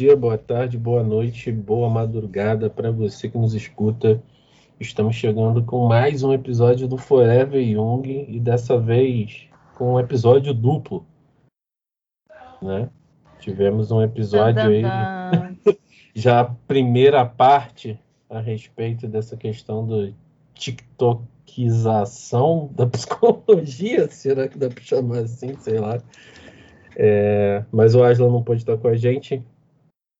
Bom dia, boa tarde, boa noite, boa madrugada para você que nos escuta. Estamos chegando com mais um episódio do Forever Young e dessa vez com um episódio duplo. Né? Tivemos um episódio aí, já a primeira parte a respeito dessa questão do TikTokização da psicologia, será que dá para chamar assim, sei lá. É, mas o Aslan não pôde estar com a gente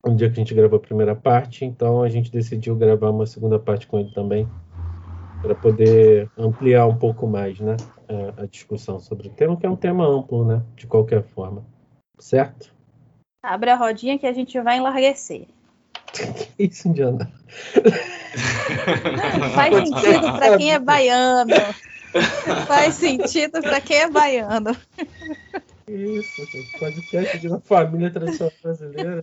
um dia que a gente gravou a primeira parte, então a gente decidiu gravar uma segunda parte com ele também, para poder ampliar um pouco mais né, a, a, discussão sobre o tema, que é um tema amplo, né, de qualquer forma. Certo? Abre a rodinha que a gente vai enlarguecer. que isso, Indiana? Faz sentido para quem é baiano. Faz sentido para quem é baiano. Isso, gente. Podcast de uma família tradicional brasileira.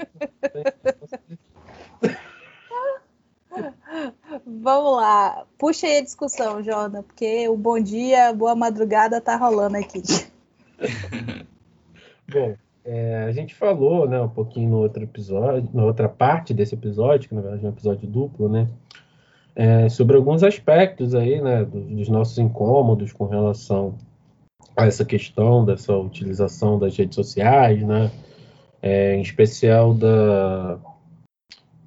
Vamos lá. Puxa aí a discussão, Jordan, porque o bom dia, boa madrugada tá rolando aqui. Bom, é, a gente falou né, um pouquinho no outro episódio, na outra parte desse episódio, que na verdade é um episódio duplo, né? É, sobre alguns aspectos aí, né, dos, nossos incômodos com relação essa questão dessa utilização das redes sociais, né? É, em especial da,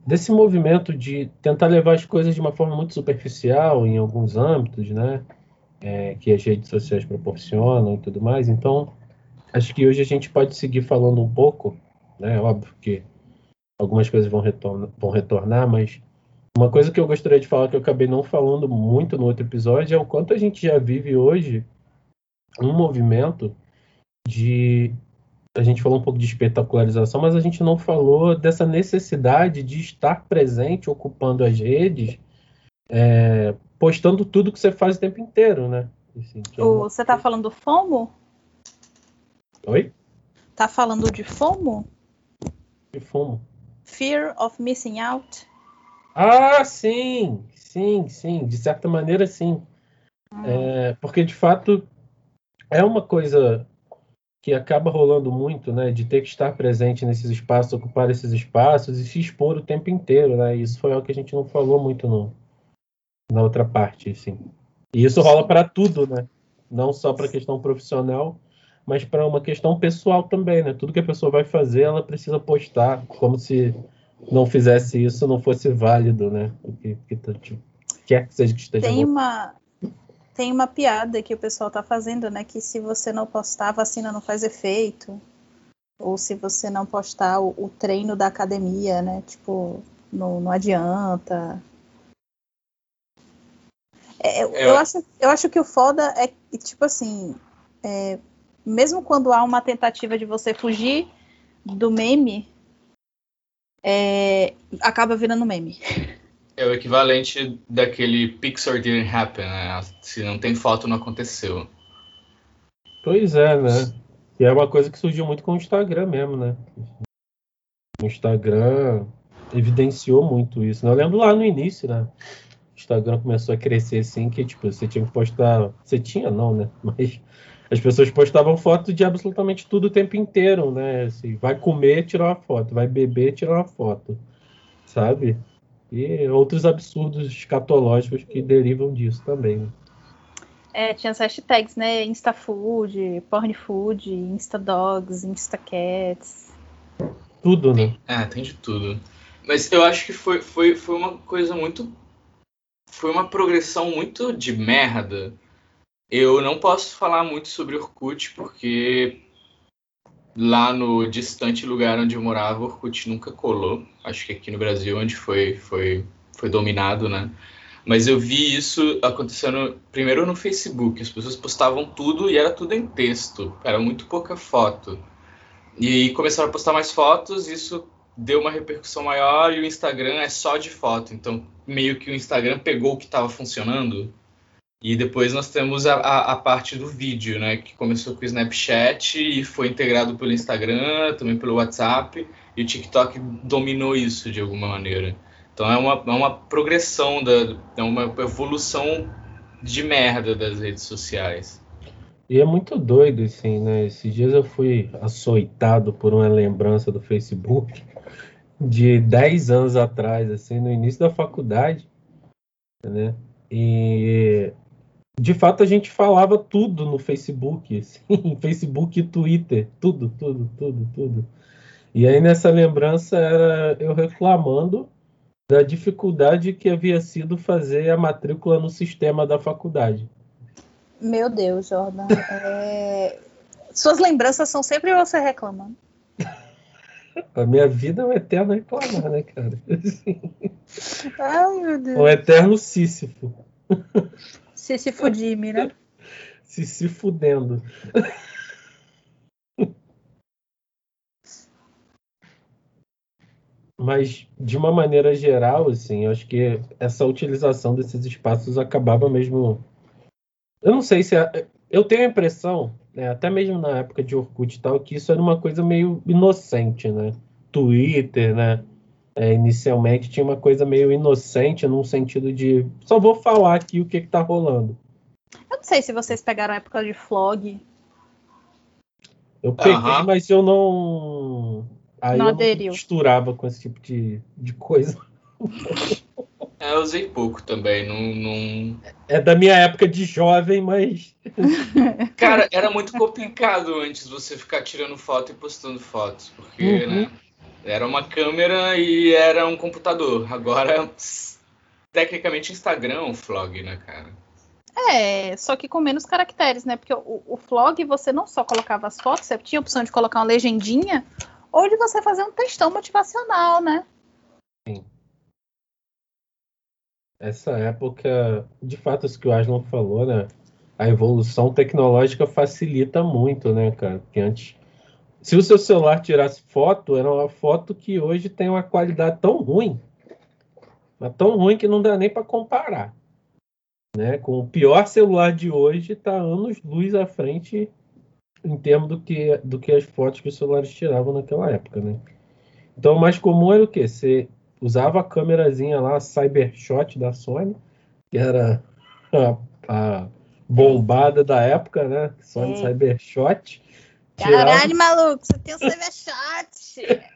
desse movimento de tentar levar as coisas de uma forma muito superficial em alguns âmbitos, né? É, que as redes sociais proporcionam e tudo mais. Então, acho que hoje a gente pode seguir falando um pouco, né? Óbvio que algumas coisas vão, retornar, vão retornar, mas uma coisa que eu gostaria de falar que eu acabei não falando muito no outro episódio é o quanto a gente já vive hoje um movimento de. A gente falou um pouco de espetacularização, mas a gente não falou dessa necessidade de estar presente, ocupando as redes, é, postando tudo que você faz o tempo inteiro, né? Assim, é uma... Você está falando do FOMO? Oi? Tá falando de FOMO? De FOMO. Fear of Missing Out? Ah, sim, sim, sim. De certa maneira, sim. Hum. É, porque, de fato, é uma coisa que acaba rolando muito, né, de ter que estar presente nesses espaços, ocupar esses espaços e se expor o tempo inteiro, né? Isso foi algo que a gente não falou muito no, na outra parte, assim. E isso rola para tudo, né? Não só para questão profissional, mas para uma questão pessoal também, né? Tudo que a pessoa vai fazer, ela precisa postar, como se não fizesse isso não fosse válido, né? O que, que, que quer que seja que esteja. Tem uma tem uma piada que o pessoal tá fazendo, né? Que se você não postar, a vacina não faz efeito. Ou se você não postar o, o treino da academia, né? Tipo, não, não adianta. É, eu, eu, acho, eu acho que o foda é que, tipo assim, é, mesmo quando há uma tentativa de você fugir do meme, é, acaba virando meme. É o equivalente daquele Pixar didn't happen, né? Se não tem foto, não aconteceu. Pois é, né? E é uma coisa que surgiu muito com o Instagram mesmo, né? O Instagram evidenciou muito isso. Né? Eu lembro lá no início, né? O Instagram começou a crescer assim, que tipo, você tinha que postar. Você tinha, não, né? Mas as pessoas postavam foto de absolutamente tudo o tempo inteiro, né? Assim, vai comer, tirar uma foto, vai beber, tirar uma foto, sabe? E outros absurdos escatológicos que derivam disso também. Né? É, tinha as hashtags, né? Instafood, pornfood, instadogs, instacats. Tudo, né? É, tem de tudo. Mas eu acho que foi, foi, foi uma coisa muito. Foi uma progressão muito de merda. Eu não posso falar muito sobre Orkut, porque lá no distante lugar onde eu morava, o Orkut nunca colou. Acho que aqui no Brasil, onde foi, foi, foi dominado, né? Mas eu vi isso acontecendo primeiro no Facebook. As pessoas postavam tudo e era tudo em texto. Era muito pouca foto. E começaram a postar mais fotos, isso deu uma repercussão maior e o Instagram é só de foto. Então, meio que o Instagram pegou o que estava funcionando e depois nós temos a, a, a, parte do vídeo, né? Que começou com o Snapchat e foi integrado pelo Instagram, também pelo WhatsApp, e o TikTok dominou isso de alguma maneira. Então é uma, é uma progressão, da, é uma evolução de merda das redes sociais. E é muito doido, assim, né? Esses dias eu fui açoitado por uma lembrança do Facebook de 10 anos atrás, assim, no início da faculdade, né? E de fato a gente falava tudo no Facebook, assim, Facebook e Twitter, tudo, tudo, tudo, tudo. E aí nessa lembrança era eu reclamando da dificuldade que havia sido fazer a matrícula no sistema da faculdade. Meu Deus, Jordan. É... Suas lembranças são sempre você reclamando. A minha vida é um eterno reclamar, né, cara? Ai, meu Deus. Um eterno Sísifo. Sísifo Jimmy, né? Se se fudendo. Mas, de uma maneira geral, assim, eu acho que essa utilização desses espaços acabava mesmo. Eu não sei se. É... Eu tenho a impressão, né, até mesmo na época de Orkut e tal, que isso era uma coisa meio inocente, né? Twitter, né? É, inicialmente tinha uma coisa meio inocente, num sentido de só vou falar aqui o que, que tá rolando. Eu não sei se vocês pegaram a época de flog. Eu peguei, mas eu não Aí Não eu aderiu. não misturava com esse tipo de, de coisa. É, eu usei pouco também, não, não... É da minha época de jovem, mas. Cara, era muito complicado antes você ficar tirando foto e postando fotos, porque, Uhum. né? Era uma câmera e era um computador. Agora, pss, tecnicamente, Instagram é um vlog, né, cara? É, só que com menos caracteres, né? Porque o, o flog você não só colocava as fotos, você tinha a opção de colocar uma legendinha ou de você fazer um textão motivacional, né? Essa época, de fato, isso que o Aslan falou, né? A evolução tecnológica facilita muito, né, cara? Porque antes, se o seu celular tirasse foto, era uma foto que hoje tem uma qualidade tão ruim, mas tão ruim que não dá nem para comparar, né? Com o pior celular de hoje, tá anos luz à frente em termos do que do que as fotos que os celulares tiravam naquela época, né? Então, o mais comum era o quê? Você usava a câmerazinha lá, a Cybershot da Sony, que era a, a bombada da época, né? Sony. Cybershot. Tirava, Caralho, maluco, você tem um cybershot.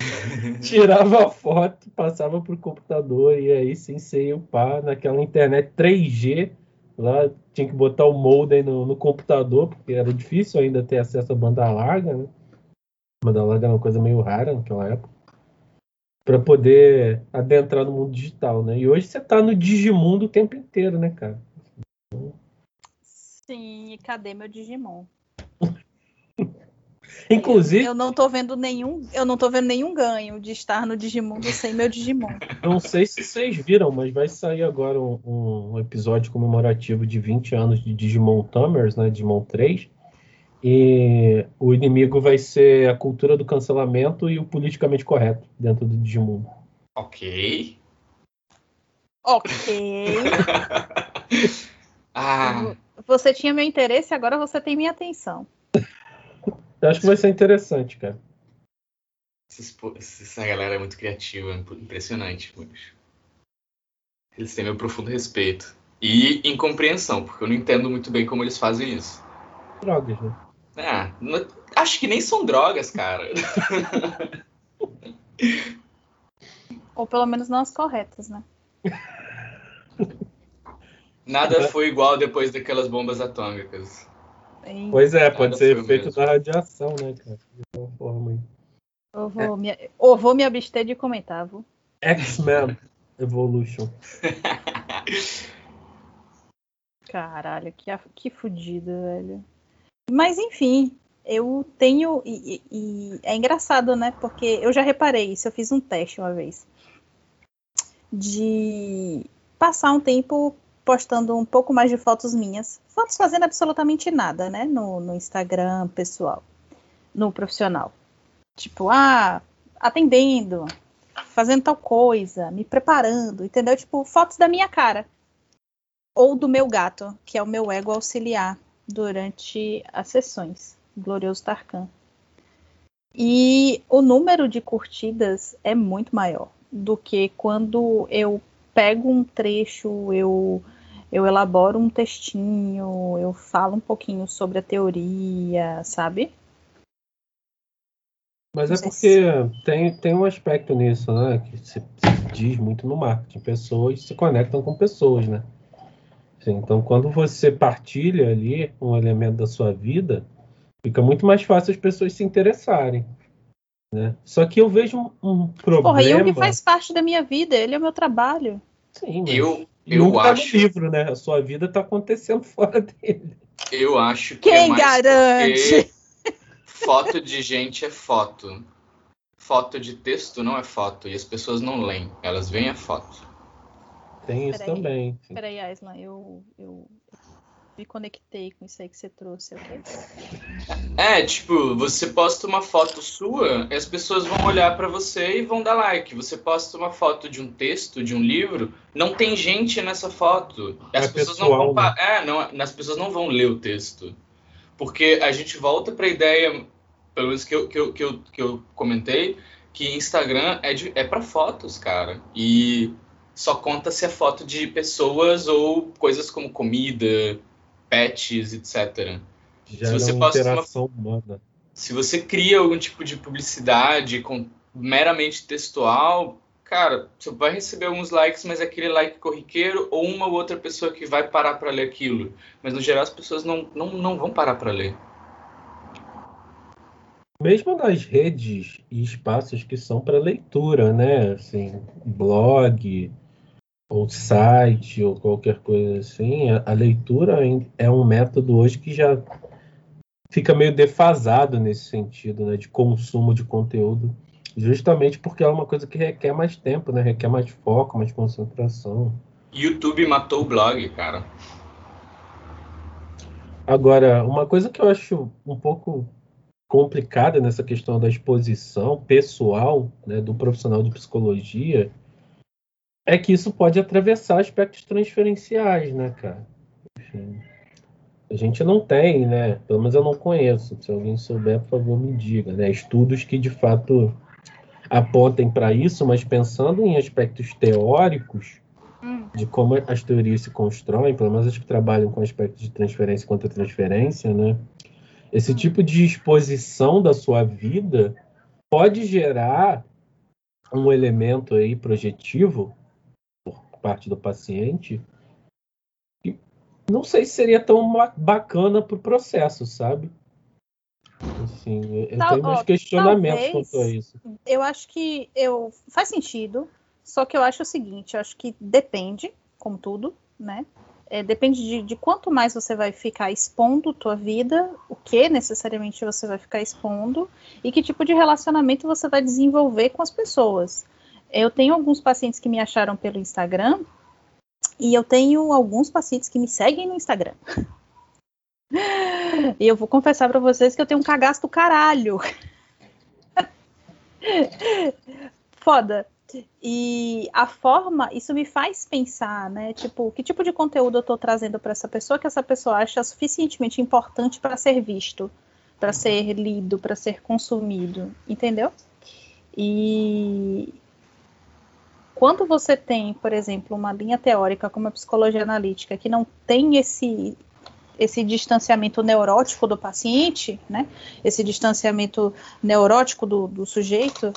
tirava a foto, passava pro computador e aí sim ia upar naquela internet 3G. Lá tinha que botar o modem no, no computador, porque era difícil ainda ter acesso a banda larga, né? Banda larga era uma coisa meio rara naquela época. Para poder adentrar no mundo digital, né? E hoje você tá no Digimundo o tempo inteiro, né, cara? Sim, e cadê meu Digimon? Inclusive, Eu não tô vendo nenhum, eu não tô vendo nenhum ganho de estar no Digimundo sem meu Digimon. Não sei se vocês viram, mas vai sair agora um, um episódio comemorativo de 20 anos de Digimon Tamers, né? Digimon 3. E o inimigo vai ser a cultura do cancelamento e o politicamente correto dentro do Digimundo. Ok. Ok. Ah, Você tinha meu interesse, agora você tem minha atenção. Eu acho que vai ser interessante, cara. essa galera é muito criativa, impressionante. poxa. Eles têm meu profundo respeito. E incompreensão, porque eu não entendo muito bem como eles fazem isso. Drogas, né? Ah, não- acho que nem são drogas, cara. Ou pelo menos não as corretas, né? Nada foi igual depois daquelas bombas atômicas. E Pois é, pode ser efeito mesmo. da radiação, né, cara? De alguma forma aí. Eu vou, me, eu vou me abster de comentar, viu? X-Men Evolution. Caralho, que, que fudido, velho. Mas enfim, eu tenho. E- e é engraçado, né? Porque eu já reparei isso, eu fiz um teste uma vez. De passar um tempo postando um pouco mais de fotos minhas. Fotos fazendo absolutamente nada, né? No, no Instagram pessoal. No profissional. Tipo, ah, atendendo, fazendo tal coisa, me preparando, entendeu? Tipo, fotos da minha cara ou do meu gato, que é o meu ego auxiliar durante as sessões. Glorioso Tarkan. E o número de curtidas é muito maior do que quando eu pego um trecho, eu, eu elaboro um textinho, eu falo um pouquinho sobre a teoria, sabe? Mas é porque tem, tem um aspecto nisso, né? Que se, se, diz muito no marketing. Pessoas se conectam com pessoas, né? Assim, então, quando você partilha ali um elemento da sua vida, fica muito mais fácil as pessoas se interessarem. Né? Só que eu vejo um, um problema. Porra, Jung faz parte da minha vida, ele é o meu trabalho. Sim, mas eu, eu tá acho. livro, né? A sua vida está acontecendo fora dele. Eu acho que. É Quem é garante? Foto de gente é foto. Foto de texto não é foto. E as pessoas não leem, elas veem a foto. Tem isso peraí, também. Peraí, Aislan, eu, eu me conectei com isso aí que você trouxe, ok? É, tipo, você posta uma foto sua, as pessoas vão olhar para você e vão dar like. Você posta uma foto de um texto, de um livro, não tem gente nessa foto. As é pessoas pessoal, não vão, né? é, não, as pessoas não vão ler o texto. Porque a gente volta para a ideia, pelo menos que eu, que eu, que eu, que eu comentei, que Instagram é, de, é para fotos, cara. E só conta se é foto de pessoas ou coisas como comida, pets, etc. Já se você uma interação uma, humana. Se você cria algum tipo de publicidade com, meramente textual, cara, você vai receber alguns likes, mas é aquele like corriqueiro ou uma ou outra pessoa que vai parar para ler aquilo. Mas no geral as pessoas não, não, não vão parar para ler. Mesmo nas redes e espaços que são para leitura, né? Assim, blog, ou site, ou qualquer coisa assim, a, a leitura é um método hoje que já fica meio defasado nesse sentido, né? De consumo de conteúdo Justamente porque é uma coisa que requer mais tempo, né? Requer mais foco, mais concentração. YouTube matou o blog, cara. Agora, uma coisa que eu acho um pouco complicada nessa questão da exposição pessoal né, do profissional de psicologia é que isso pode atravessar aspectos transferenciais, né, cara? Enfim, a gente não tem, né? Pelo menos eu não conheço. Se alguém souber, por favor, me diga, né? Estudos que de fato apontem para isso, mas pensando em aspectos teóricos hum. de como as teorias se constroem, pelo menos as que trabalham com aspectos de transferência e contra-transferência, né? Esse hum. tipo de exposição da sua vida pode gerar um elemento aí projetivo parte do paciente não sei se seria tão bacana para o processo, sabe? Assim, eu Tal, tenho meus questionamentos talvez, quanto a isso. Eu acho que eu faz sentido, só que eu acho o seguinte, eu acho que depende, como tudo, né? É, depende de, de, quanto mais você vai ficar expondo tua vida, o que necessariamente você vai ficar expondo e que tipo de relacionamento você vai desenvolver com as pessoas. Eu tenho alguns pacientes que me acharam pelo Instagram e eu tenho alguns pacientes que me seguem no Instagram. E eu vou confessar para vocês que eu tenho um cagaço do caralho. Foda. E a forma, isso me faz pensar, né? Tipo, que tipo de conteúdo eu tô trazendo para essa pessoa que essa pessoa acha suficientemente importante para ser visto, para ser lido, para ser consumido, entendeu? E quando você tem, por exemplo, uma linha teórica como a psicologia analítica que não tem esse esse distanciamento neurótico do paciente, né? Esse distanciamento neurótico do, do sujeito,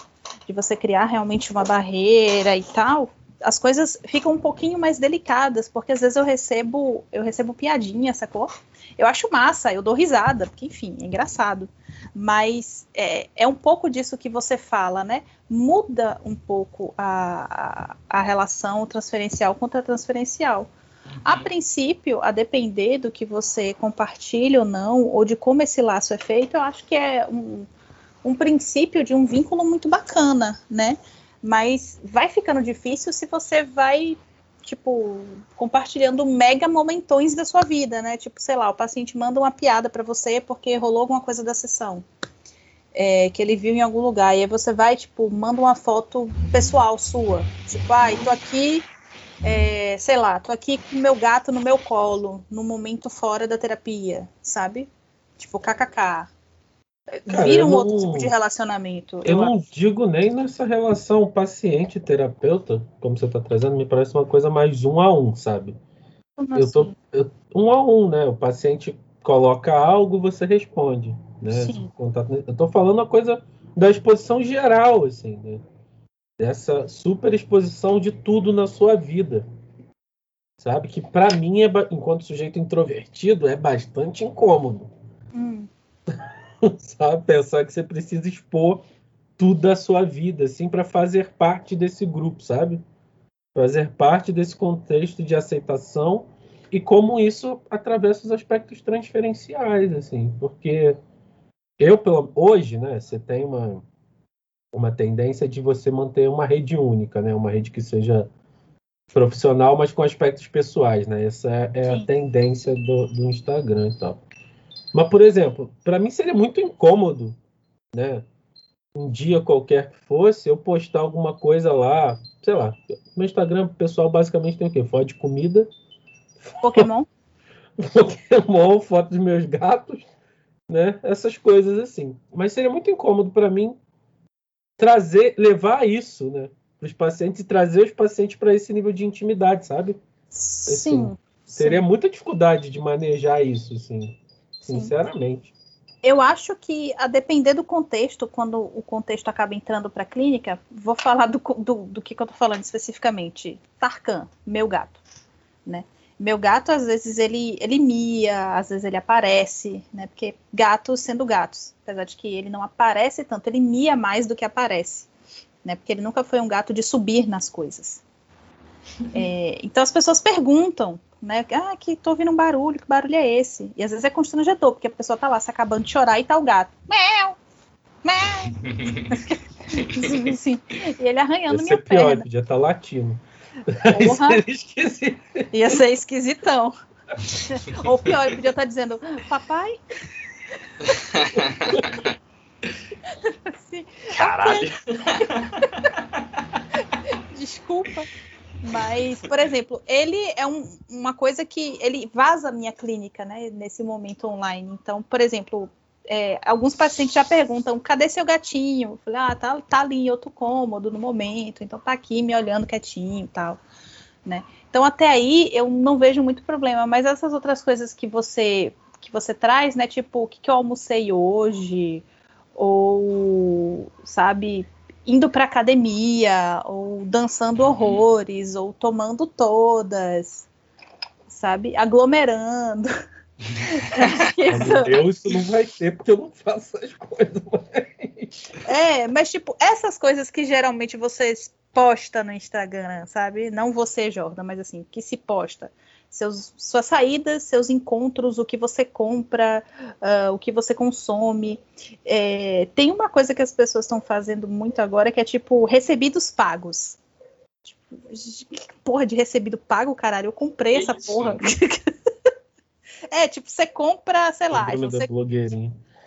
de você criar realmente uma barreira e tal, as coisas ficam um pouquinho mais delicadas, porque às vezes eu recebo, eu recebo piadinha, sacou? Eu acho massa, eu dou risada, porque enfim, é engraçado. Mas é, é um pouco disso que você fala, né? Muda um pouco a, a, a relação transferencial contra transferencial. A princípio, a depender do que você compartilha ou não, ou de como esse laço é feito, eu acho que é um, um princípio de um vínculo muito bacana, né? Mas vai ficando difícil se você vai, tipo, compartilhando mega momentões da sua vida, né? Tipo, sei lá, o paciente manda uma piada para você porque rolou alguma coisa da sessão. É, que ele viu em algum lugar. E aí você vai, tipo, manda uma foto pessoal sua. Tipo, ai, ah, tô aqui é, sei lá, tô aqui com meu gato no meu colo, no momento fora da terapia, sabe? Tipo, kkk. Cara, Vira um não, outro tipo de relacionamento. Eu, eu não acho. digo nem nessa relação paciente-terapeuta, como você está trazendo, me parece uma coisa mais um a um, sabe? Como eu assim? tô eu, um a um, né? O paciente coloca algo, você responde, né? Sim. Eu tô falando uma coisa da exposição geral, assim, né? dessa super exposição de tudo na sua vida. Sabe? Que para mim, é, enquanto sujeito introvertido, é bastante incômodo. Hum. Sabe? Pensar que você precisa expor tudo da sua vida, assim, para fazer parte desse grupo, sabe? Fazer parte desse contexto de aceitação e como isso atravessa os aspectos transferenciais, assim, porque eu, pelo, hoje, né, você tem uma, uma tendência de você manter uma rede única, né, uma rede que seja profissional, mas com aspectos pessoais, né, essa é, é a tendência do, do Instagram e tal. Mas, por exemplo, para mim seria muito incômodo, né, um dia qualquer que fosse, eu postar alguma coisa lá, sei lá, no Instagram pessoal basicamente tem o quê? Foto de comida, Pokémon? Pokémon, foto dos meus gatos, né? Essas coisas assim. Mas seria muito incômodo para mim trazer, levar isso, né? Para os pacientes e trazer os pacientes para esse nível de intimidade, sabe? Sim. Assim, teria muita dificuldade de manejar isso, assim, sinceramente. Eu acho que, a depender do contexto, quando o contexto acaba entrando para a clínica, vou falar do, do, do que, que eu estou falando especificamente. Tarkan, meu gato, né? Meu gato, às vezes, ele, ele mia, às vezes ele aparece, né? Porque gatos sendo gatos, apesar de que ele não aparece tanto, ele mia mais do que aparece, né? Porque ele nunca foi um gato de subir nas coisas. É, então as pessoas perguntam, né? Ah, que tô ouvindo um barulho, que barulho é esse? E às vezes é constrangedor, porque a pessoa tá lá se acabando de chorar e tá o gato. Mel! Mel! assim, e ele arranhando minha é pior, perna. podia estar tá latindo. Porra. Ia ser esquisitão. Ou pior, ele podia estar dizendo, papai. assim, Caralho. Desculpa. Mas, por exemplo, ele é um, uma coisa que ele vaza a minha clínica, né, nesse momento online. Então, por exemplo, é, alguns pacientes já perguntam, cadê seu gatinho? Eu falei, ah, tá, tá ali em outro cômodo no momento, então tá aqui me olhando quietinho e tal, né? Então até aí eu não vejo muito problema, mas essas outras coisas que você que você traz, né, tipo, o que, que eu almocei hoje, ou, sabe, indo para academia, ou dançando uhum. horrores, ou tomando todas, sabe, aglomerando. Meu Deus, isso não vai ter porque eu não faço essas coisas mais. É, mas tipo, essas coisas que geralmente vocês posta no Instagram, sabe? Não você, Jordan, mas assim, que se posta. Seus, suas saídas, seus encontros, o que você compra, uh, o que você consome. É, tem uma coisa que as pessoas estão fazendo muito agora que é tipo recebidos pagos. Tipo, que porra de recebido pago, caralho? Eu comprei essa porra. É, tipo, você compra, sei lá. Você,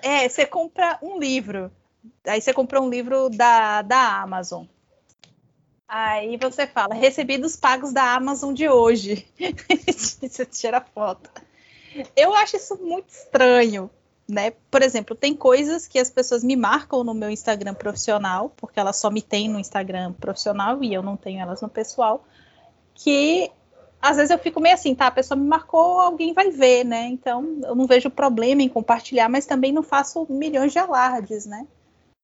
é, você compra um livro. Aí você comprou um livro da, da Amazon. Aí você fala, recebidos pagos da Amazon de hoje. você tira foto. Eu acho isso muito estranho, né? Por exemplo, tem coisas que as pessoas me marcam no meu Instagram profissional, porque elas só me têm no Instagram profissional e eu não tenho elas no pessoal, que às vezes eu fico meio assim, tá? A pessoa me marcou, alguém vai ver, né? Então eu não vejo problema em compartilhar, mas também não faço milhões de alardes, né?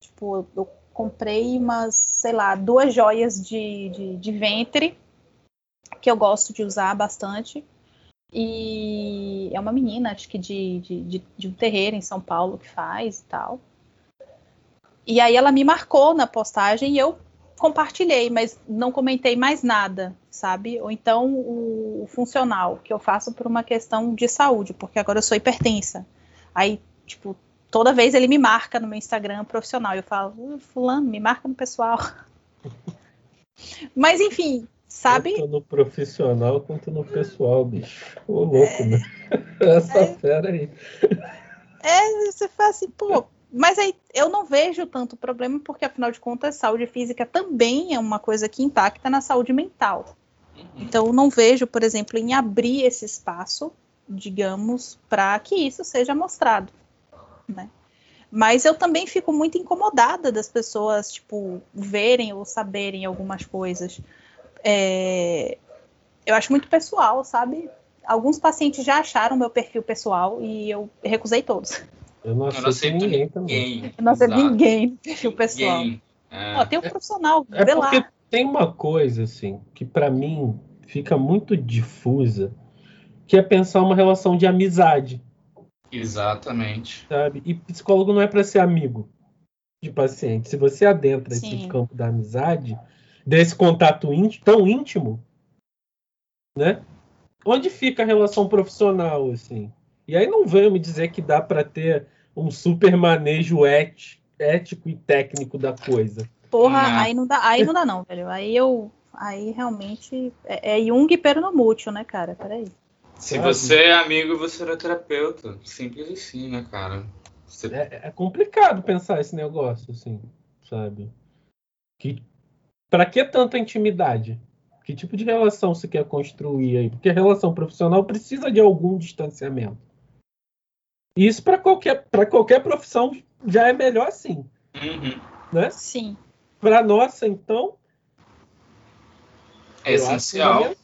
Tipo, eu comprei umas, sei lá, duas joias de, de, de ventre que eu gosto de usar bastante. E é uma menina, acho que de, de, de, de um terreiro em São Paulo que faz e tal. E aí ela me marcou na postagem e eu compartilhei, mas não comentei mais nada, sabe? Ou então o, o, funcional, que eu faço por uma questão de saúde, porque agora eu sou hipertensa. Aí, tipo, toda vez ele me marca no meu Instagram profissional. Eu falo, uh, fulano, me marca no pessoal. mas enfim, sabe? Tanto no profissional quanto no pessoal, bicho. Ô louco, é... né? Essa é... fera aí. É, você fala assim, pô, mas aí eu não vejo tanto problema, porque afinal de contas, saúde física também é uma coisa que impacta na saúde mental. Uhum. Então, eu não vejo, por exemplo, em abrir esse espaço, digamos, para que isso seja mostrado, né? Mas eu também fico muito incomodada das pessoas, tipo, verem ou saberem algumas coisas. É... Eu acho muito pessoal, sabe? Alguns pacientes já acharam meu perfil pessoal e eu recusei todos. Eu não aceito, eu não aceito ninguém, ninguém, também. Eu não aceito ninguém, o pessoal. Ninguém. É. Ó, tem um profissional, é, é porque lá. tem uma coisa, assim, que para mim fica muito difusa, que é pensar uma relação de amizade. Exatamente. Sabe? E psicólogo não é para ser amigo de paciente. Se você adentra Sim. esse campo da amizade, desse contato íntimo, tão íntimo, né? Onde fica a relação profissional, assim? E aí não venho me dizer que dá para ter um super manejo ético e técnico da coisa. Porra, não. aí não dá, aí não dá não, velho. Aí eu, aí realmente é, é Jung pernomútil, né, cara? Peraí. Se você é amigo, você é terapeuta. Simples assim, né, cara? Você... É, é, complicado pensar esse negócio, assim, sabe? Que para que tanta intimidade? Que tipo de relação você quer construir aí? Porque a relação profissional precisa de algum distanciamento. E isso para qualquer, qualquer profissão já é melhor assim. Uhum. Né? Sim. Para nossa, então. É essencial.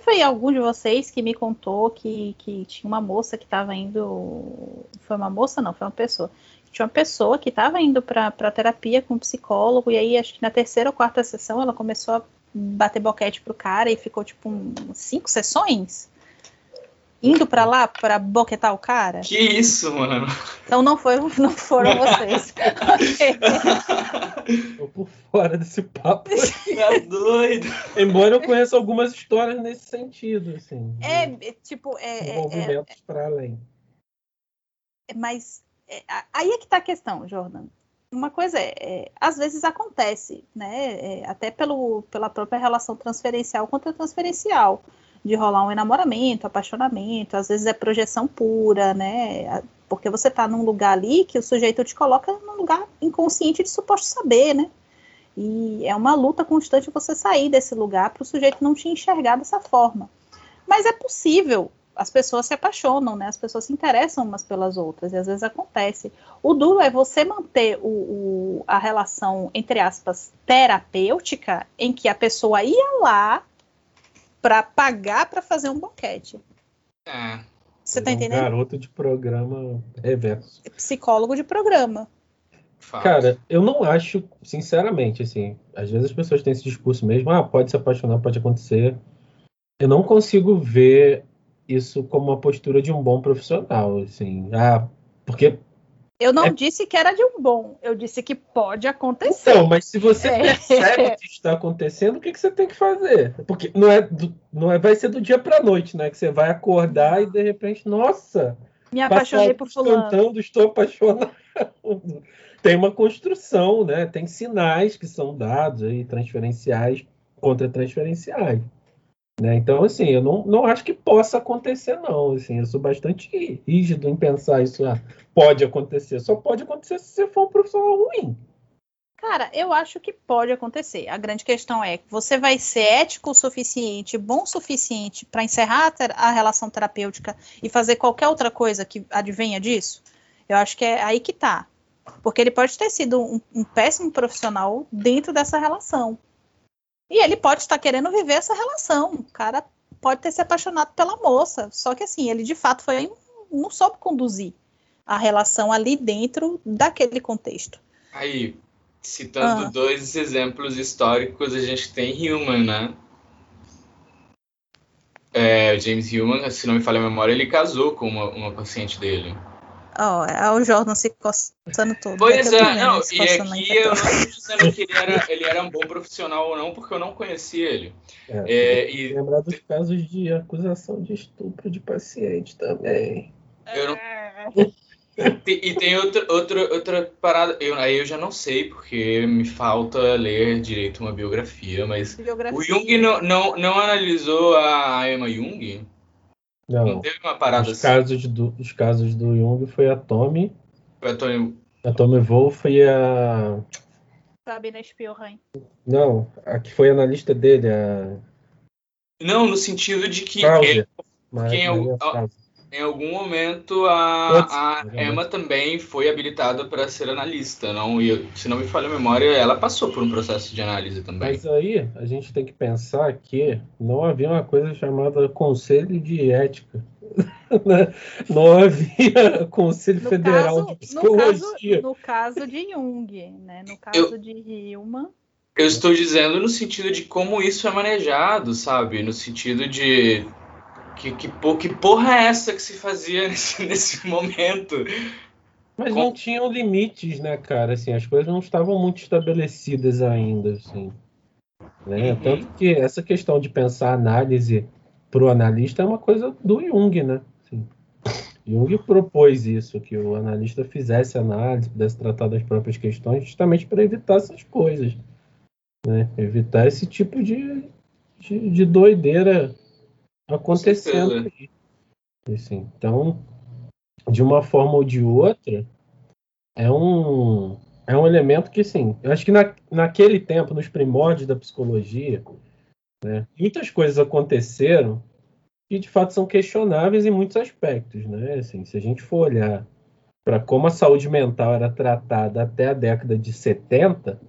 Foi, algum de vocês que me contou que, que tinha uma moça que estava indo. Foi uma moça, não, foi uma pessoa. Tinha uma pessoa que estava indo para terapia com um psicólogo, e aí acho que na terceira ou quarta sessão ela começou a bater boquete pro cara e ficou tipo um, cinco sessões indo para lá para boquetar o cara? Que isso, mano? Então não foi, não foram vocês. Tô por fora desse papo. Tá doido. Embora eu conheça algumas histórias nesse sentido, assim. É, tipo, é, movimentos é, é, para além. Mas é, aí é que tá a questão, Jordan. Uma coisa é, é às vezes acontece, né? É, até pelo, pela própria relação transferencial contra transferencial de rolar um enamoramento, apaixonamento, às vezes é projeção pura, né? Porque você está num lugar ali que o sujeito te coloca num lugar inconsciente de suposto saber, né? E é uma luta constante você sair desse lugar para o sujeito não te enxergar dessa forma. Mas é possível, as pessoas se apaixonam, né? As pessoas se interessam umas pelas outras, e às vezes acontece. O duro é você manter o, o, a relação, entre aspas, terapêutica, em que a pessoa ia lá para pagar para fazer um boquete. É. Você tá é um entendendo? Garoto de programa reverso. Psicólogo de programa. Cara, eu não acho, sinceramente, assim, às vezes as pessoas têm esse discurso mesmo, ah, pode se apaixonar, pode acontecer. Eu não consigo ver isso como uma postura de um bom profissional, assim, ah, porque eu não é... disse que era de um bom, eu disse que pode acontecer. Então, mas se você é. percebe que está acontecendo, o que, que você tem que fazer? Porque não é, do, não é vai ser do dia para noite, né? Que você vai acordar e de repente, nossa, me apaixonei por fulano. Cantando, estou apaixonado. tem uma construção, né? Tem sinais que são dados aí, transferenciais contra transferenciais. Né? Então, assim, eu não, não acho que possa acontecer, não. Assim, eu sou bastante rígido em pensar isso. Ah, pode acontecer. Só pode acontecer se você for um profissional ruim. Cara, eu acho que pode acontecer. A grande questão é: você vai ser ético o suficiente, bom o suficiente para encerrar a, a relação terapêutica e fazer qualquer outra coisa que advenha disso? Eu acho que é aí que tá. Porque ele pode ter sido um, um péssimo profissional dentro dessa relação. E ele pode estar querendo viver essa relação. O cara pode ter se apaixonado pela moça. Só que assim, ele de fato foi não soube conduzir a relação ali dentro daquele contexto. Aí, citando ah. dois exemplos históricos, a gente tem Human, né? É, James Human, se não me falha a memória, ele casou com uma, uma paciente dele. Ó, oh, é o Jordan se coçando todo. Pois é, não, e aqui eu não estou dizendo que ele era, ele era um bom profissional ou não, porque eu não conhecia ele. É, é, e... Lembrar dos casos de acusação de estupro de paciente também. Eu não... e, tem outra, outra, outra parada, eu, aí eu já não sei, porque me falta ler direito uma biografia, mas biografia. o Jung não, não, não analisou a Emma Jung? Não, não teve uma parada os assim. Casos do, os casos do Jung foi a Tommy. Foi a Tommy. A Tommy Wolf e a. Sabina Spielheim. Não, a que foi analista dele, a. Não, no sentido de que. Ele, quem, em algum momento a, a Emma também foi habilitada para ser analista, não? E se não me falha a memória, ela passou por um processo de análise também. Mas aí a gente tem que pensar que não havia uma coisa chamada conselho de ética. né, não havia Conselho No Federal caso, de no, Psicologia. caso, no caso de Jung, né? No caso de Hillman, Eu estou dizendo no sentido de como isso é manejado, sabe? No sentido de que, que, que porra é essa que se fazia nesse, nesse momento? Mas Com- não tinham limites, né, cara? Assim, as coisas não estavam muito estabelecidas ainda, assim. Né? Uhum. Tanto que essa questão de pensar análise pro analista é uma coisa do Jung, né? Assim, Jung propôs isso, que o analista fizesse análise, pudesse tratar das próprias questões, justamente para evitar essas coisas. Né? Evitar esse tipo de, de, de doideira acontecendo certeza. aí. Assim, então, de uma forma ou de outra, é um, é um elemento que, sim, eu acho que na, naquele tempo, nos primórdios da psicologia, né, muitas coisas aconteceram que, de fato, são questionáveis em muitos aspectos. Né? Assim, se a gente for olhar para como a saúde mental era tratada até a década de 70,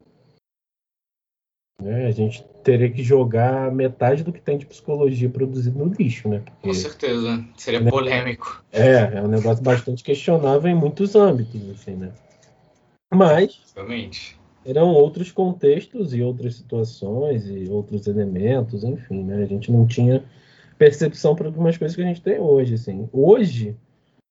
né, a gente teria que jogar metade do que tem de psicologia produzido no lixo, né? Com Porque certeza. Seria Né? polêmico. é, é um negócio bastante questionável em muitos âmbitos, assim, né? Mas Realmente. eram outros contextos e outras situações e outros elementos, enfim, né? A gente não tinha percepção para algumas coisas que a gente tem hoje, assim. Hoje,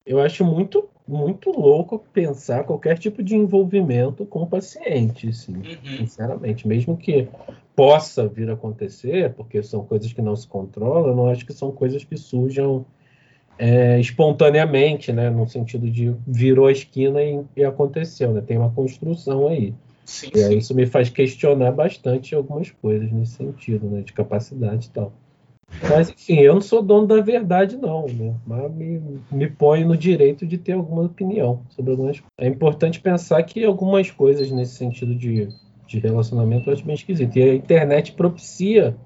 eu acho muito, muito louco pensar qualquer tipo de envolvimento com o paciente, assim, Uhum. sinceramente. Mesmo que possa vir a acontecer, porque são coisas que não se controlam, eu não acho que são coisas que surjam é, espontaneamente, né? No sentido de virou a esquina e, e aconteceu, né? Tem uma construção aí. Sim, E aí sim. isso me faz questionar bastante algumas coisas nesse sentido, né? De capacidade e tal. Mas, enfim, eu não sou dono da verdade, não, né? Mas me, me põe no direito de ter alguma opinião sobre algumas coisas. É importante pensar que algumas coisas nesse sentido de, de relacionamento eu acho bem esquisito. E a internet propicia,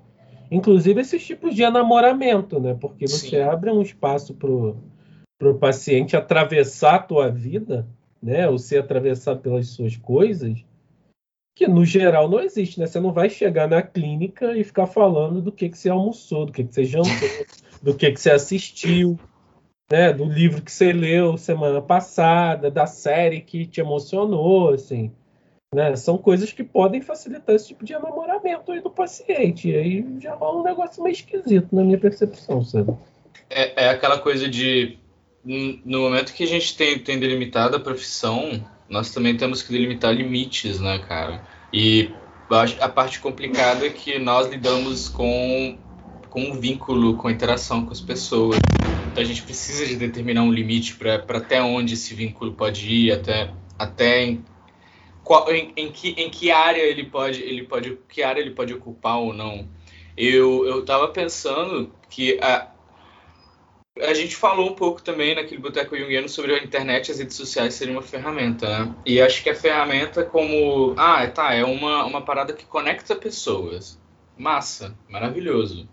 inclusive, esses tipos de enamoramento, né? Porque você Sim. abre um espaço pro, pro paciente atravessar a tua vida, né? Ou ser atravessado pelas suas coisas, que no geral não existe, né? Você não vai chegar na clínica e ficar falando do que, que você almoçou, do que, que você jantou, do que, que você assistiu, né? Do livro que você leu semana passada, da série que te emocionou, assim. Né? São coisas que podem facilitar esse tipo de enamoramento aí do paciente. E aí já rola um negócio meio esquisito na minha percepção, sabe? É, é aquela coisa de. No momento que a gente tem, tem delimitado a profissão, nós também temos que delimitar limites, né, cara? E a parte complicada é que nós lidamos com, com um vínculo, com a interação com as pessoas. Então a gente precisa de determinar um limite para até onde esse vínculo pode ir, até, até em, qual, em, em que, em que área ele pode, ele pode, que área ele pode ocupar ou não. Eu, eu tava pensando que a, a gente falou um pouco também naquele Boteco Jungiano sobre a internet e as redes sociais serem uma ferramenta, né? E acho que a ferramenta como... Ah, tá, é uma, uma parada que conecta pessoas. Massa, maravilhoso.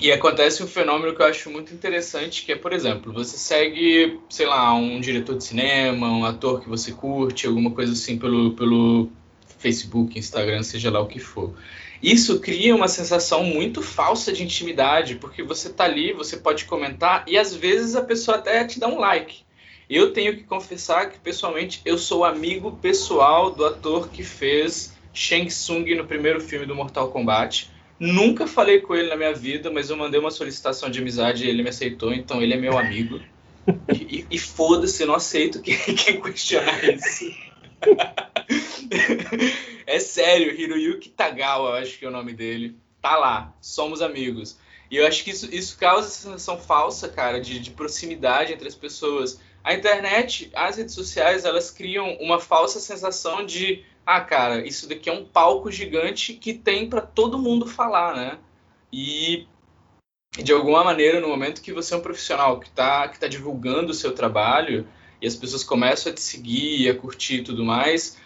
E acontece um fenômeno que eu acho muito interessante, que é, por exemplo, você segue, sei lá, um diretor de cinema, um ator que você curte, alguma coisa assim pelo, pelo Facebook, Instagram, seja lá o que for. Isso cria uma sensação muito falsa de intimidade, porque você tá ali, você pode comentar e às vezes a pessoa até te dá um like. Eu tenho que confessar que pessoalmente eu sou amigo pessoal do ator que fez Shang Tsung no primeiro filme do Mortal Kombat. Nunca falei com ele na minha vida, mas eu mandei uma solicitação de amizade e ele me aceitou, então ele é meu amigo. E, e- foda-se, eu não aceito quem, quem questionar isso. é sério, Hiroyuki Tagawa, acho que é o nome dele. Tá lá, somos amigos. E eu acho que isso, isso causa essa sensação falsa, cara, de, de proximidade entre as pessoas. A internet, as redes sociais, elas criam uma falsa sensação de ah, cara, isso daqui é um palco gigante que tem para todo mundo falar, né? E de alguma maneira, no momento que você é um profissional que está que tá divulgando o seu trabalho e as pessoas começam a te seguir, a curtir e tudo mais,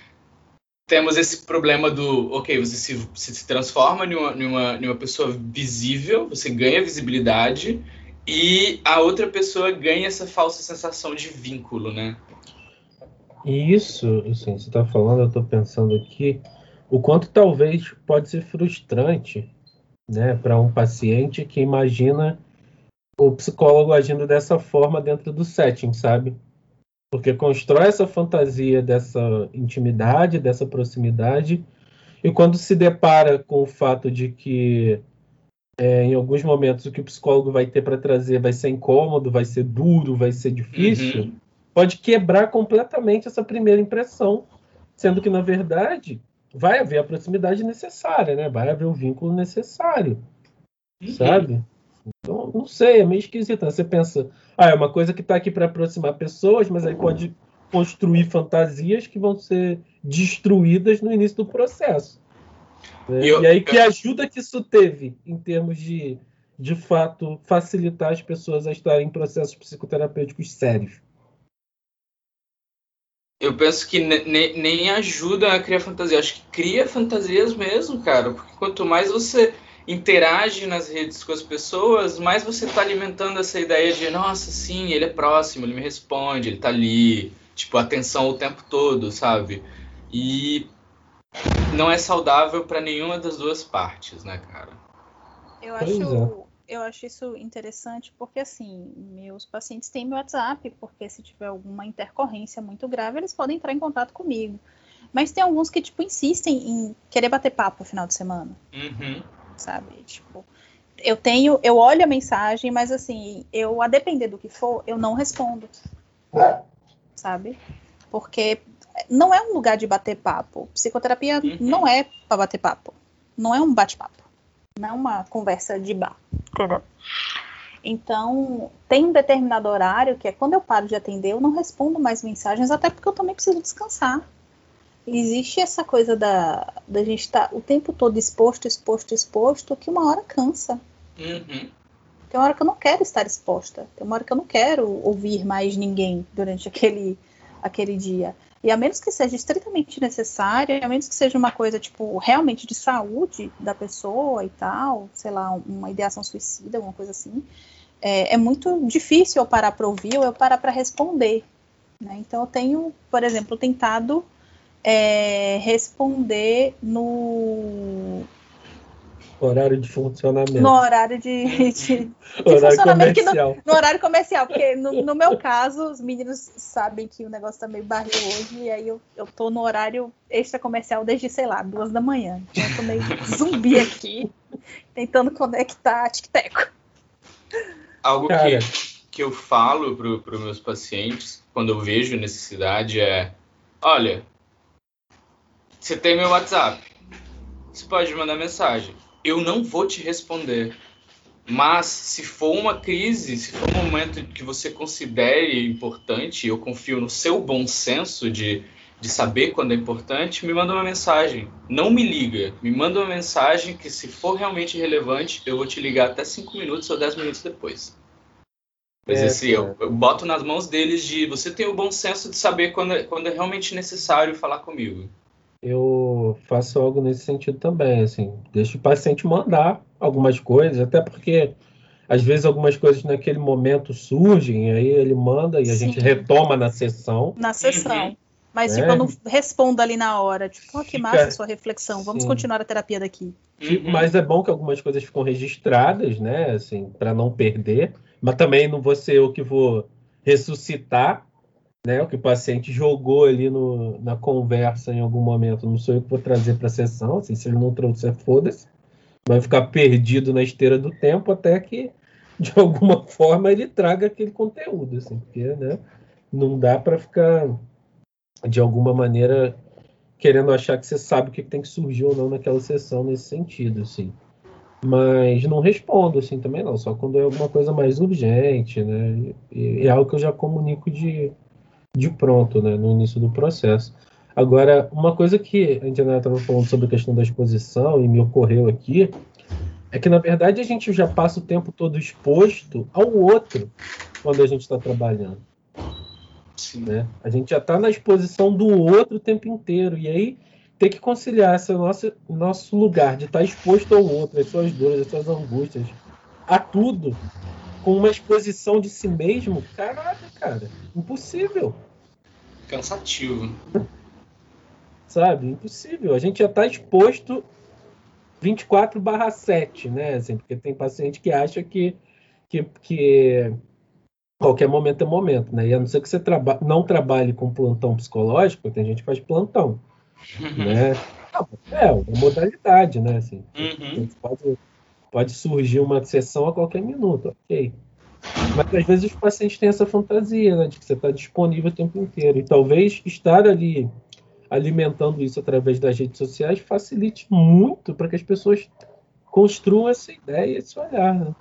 temos esse problema do, ok, você se, se transforma em uma, em, uma, em uma pessoa visível, você ganha visibilidade e a outra pessoa ganha essa falsa sensação de vínculo, né? Isso, assim, você está falando, eu estou pensando aqui, o quanto talvez pode ser frustrante, né, para um paciente que imagina o psicólogo agindo dessa forma dentro do setting, sabe? Porque constrói essa fantasia dessa intimidade, dessa proximidade, e quando se depara com o fato de que é, em alguns momentos o que o psicólogo vai ter para trazer vai ser incômodo, vai ser duro, vai ser difícil, uhum. pode quebrar completamente essa primeira impressão, sendo que na verdade vai haver a proximidade necessária, né? Vai haver o vínculo necessário, uhum. sabe? Então, não sei, é meio esquisito. Né? Você pensa, ah, é uma coisa que está aqui para aproximar pessoas, mas aí pode construir fantasias que vão ser destruídas no início do processo. Né? Eu, e aí, que ajuda que isso teve em termos de, de fato, facilitar as pessoas a estarem em processos psicoterapêuticos sérios? Eu penso que nem ajuda a criar fantasia. Acho que cria fantasias mesmo, cara. Porque quanto mais você interage nas redes com as pessoas, mais você está alimentando essa ideia de, nossa, sim, ele é próximo, ele me responde, ele está ali, tipo, atenção o tempo todo, sabe? E não é saudável para nenhuma das duas partes, né, cara? Eu acho, eu acho isso interessante porque, assim, meus pacientes têm meu WhatsApp, porque se tiver alguma intercorrência muito grave, eles podem entrar em contato comigo. Mas tem alguns que, tipo, insistem em querer bater papo no final de semana. Uhum. Sabe? Tipo, eu tenho, eu olho a mensagem, mas assim, eu, a depender do que for, eu não respondo. Sabe? Porque não é um lugar de bater papo. Psicoterapia uhum. não é para bater papo. Não é um bate-papo. Não é uma conversa de bar. Entendeu? Então, tem um determinado horário que é quando eu paro de atender, eu não respondo mais mensagens, até porque eu também preciso descansar. Existe essa coisa da, da gente estar tá o tempo todo exposto, exposto, exposto, que uma hora cansa. Uhum. Tem uma hora que eu não quero estar exposta. Tem uma hora que eu não quero ouvir mais ninguém durante aquele, aquele dia. E a menos que seja estritamente necessário, a menos que seja uma coisa, tipo, realmente de saúde da pessoa e tal, sei lá, uma ideação suicida, alguma coisa assim, é, é muito difícil eu parar para ouvir ou eu parar para responder. Né? Então, eu tenho, por exemplo, tentado é, responder no Horário de funcionamento. No horário de, de, de horário comercial. No, no, horário comercial, porque no, no, meu caso, os meninos sabem que o negócio tá meio barril hoje, e aí eu, eu tô no horário extra comercial desde, sei lá, duas da manhã. Então eu tô meio zumbi aqui, tentando conectar tic-teco. Algo que, que eu falo para os meus pacientes, quando eu vejo necessidade, é: olha, você tem meu WhatsApp, você pode mandar mensagem eu não vou te responder. Mas se for uma crise, se for um momento que você considere importante, eu confio no seu bom senso de, de saber quando é importante, me manda uma mensagem. Não me liga, me manda uma mensagem que, se for realmente relevante, eu vou te ligar até 5 minutos ou 10 minutos depois. Mas é, assim, eu, eu, boto nas mãos deles de você tem o bom senso de saber quando é, quando é realmente necessário falar comigo eu faço algo nesse sentido também, assim, deixo o paciente mandar algumas coisas, até porque às vezes algumas coisas naquele momento surgem, aí ele manda e a Sim. gente retoma na sessão. Na sessão. Uhum. Mas, tipo, eu não respondo ali na hora. Tipo, oh, que Fica... massa a sua reflexão. Vamos Sim. continuar a terapia daqui. Uhum. Mas é bom que algumas coisas ficam registradas, né? Assim, para não perder. Mas também não vou ser eu que vou ressuscitar né, o que o paciente jogou ali no, na conversa em algum momento, não sou eu que vou trazer para a sessão, assim, se ele não trouxer, foda-se, vai ficar perdido na esteira do tempo até que, de alguma forma, ele traga aquele conteúdo, assim, porque né, não dá para ficar, de alguma maneira, querendo achar que você sabe o que tem que surgir ou não naquela sessão nesse sentido, assim. Mas não respondo, assim, também não, só quando é alguma coisa mais urgente, né, e é algo que eu já comunico de de pronto, né, no início do processo. Agora, uma coisa que a Indiana estava falando sobre a questão da exposição e me ocorreu aqui é que, na verdade, a gente já passa o tempo todo exposto ao outro quando a gente está trabalhando. Né? A gente já está na exposição do outro o tempo inteiro. E aí, ter que conciliar esse nosso, nosso lugar de estar tá exposto ao outro, as suas dores, as suas angústias, a tudo, com uma exposição de si mesmo, caraca, cara, impossível. Cansativo. Sabe, impossível. A gente já está exposto 24 barra 7, né? Assim, porque tem paciente que acha que, que, que qualquer momento é momento, né? E a não ser que você traba não trabalhe com plantão psicológico, tem gente que faz plantão, né? É, uma modalidade, né? Assim, uhum. pode, pode surgir uma sessão a qualquer minuto, ok. Mas às vezes os pacientes têm essa fantasia, né? De que você está disponível o tempo inteiro. E talvez estar ali alimentando isso através das redes sociais facilite muito para que as pessoas construam essa ideia, esse olhar. Né?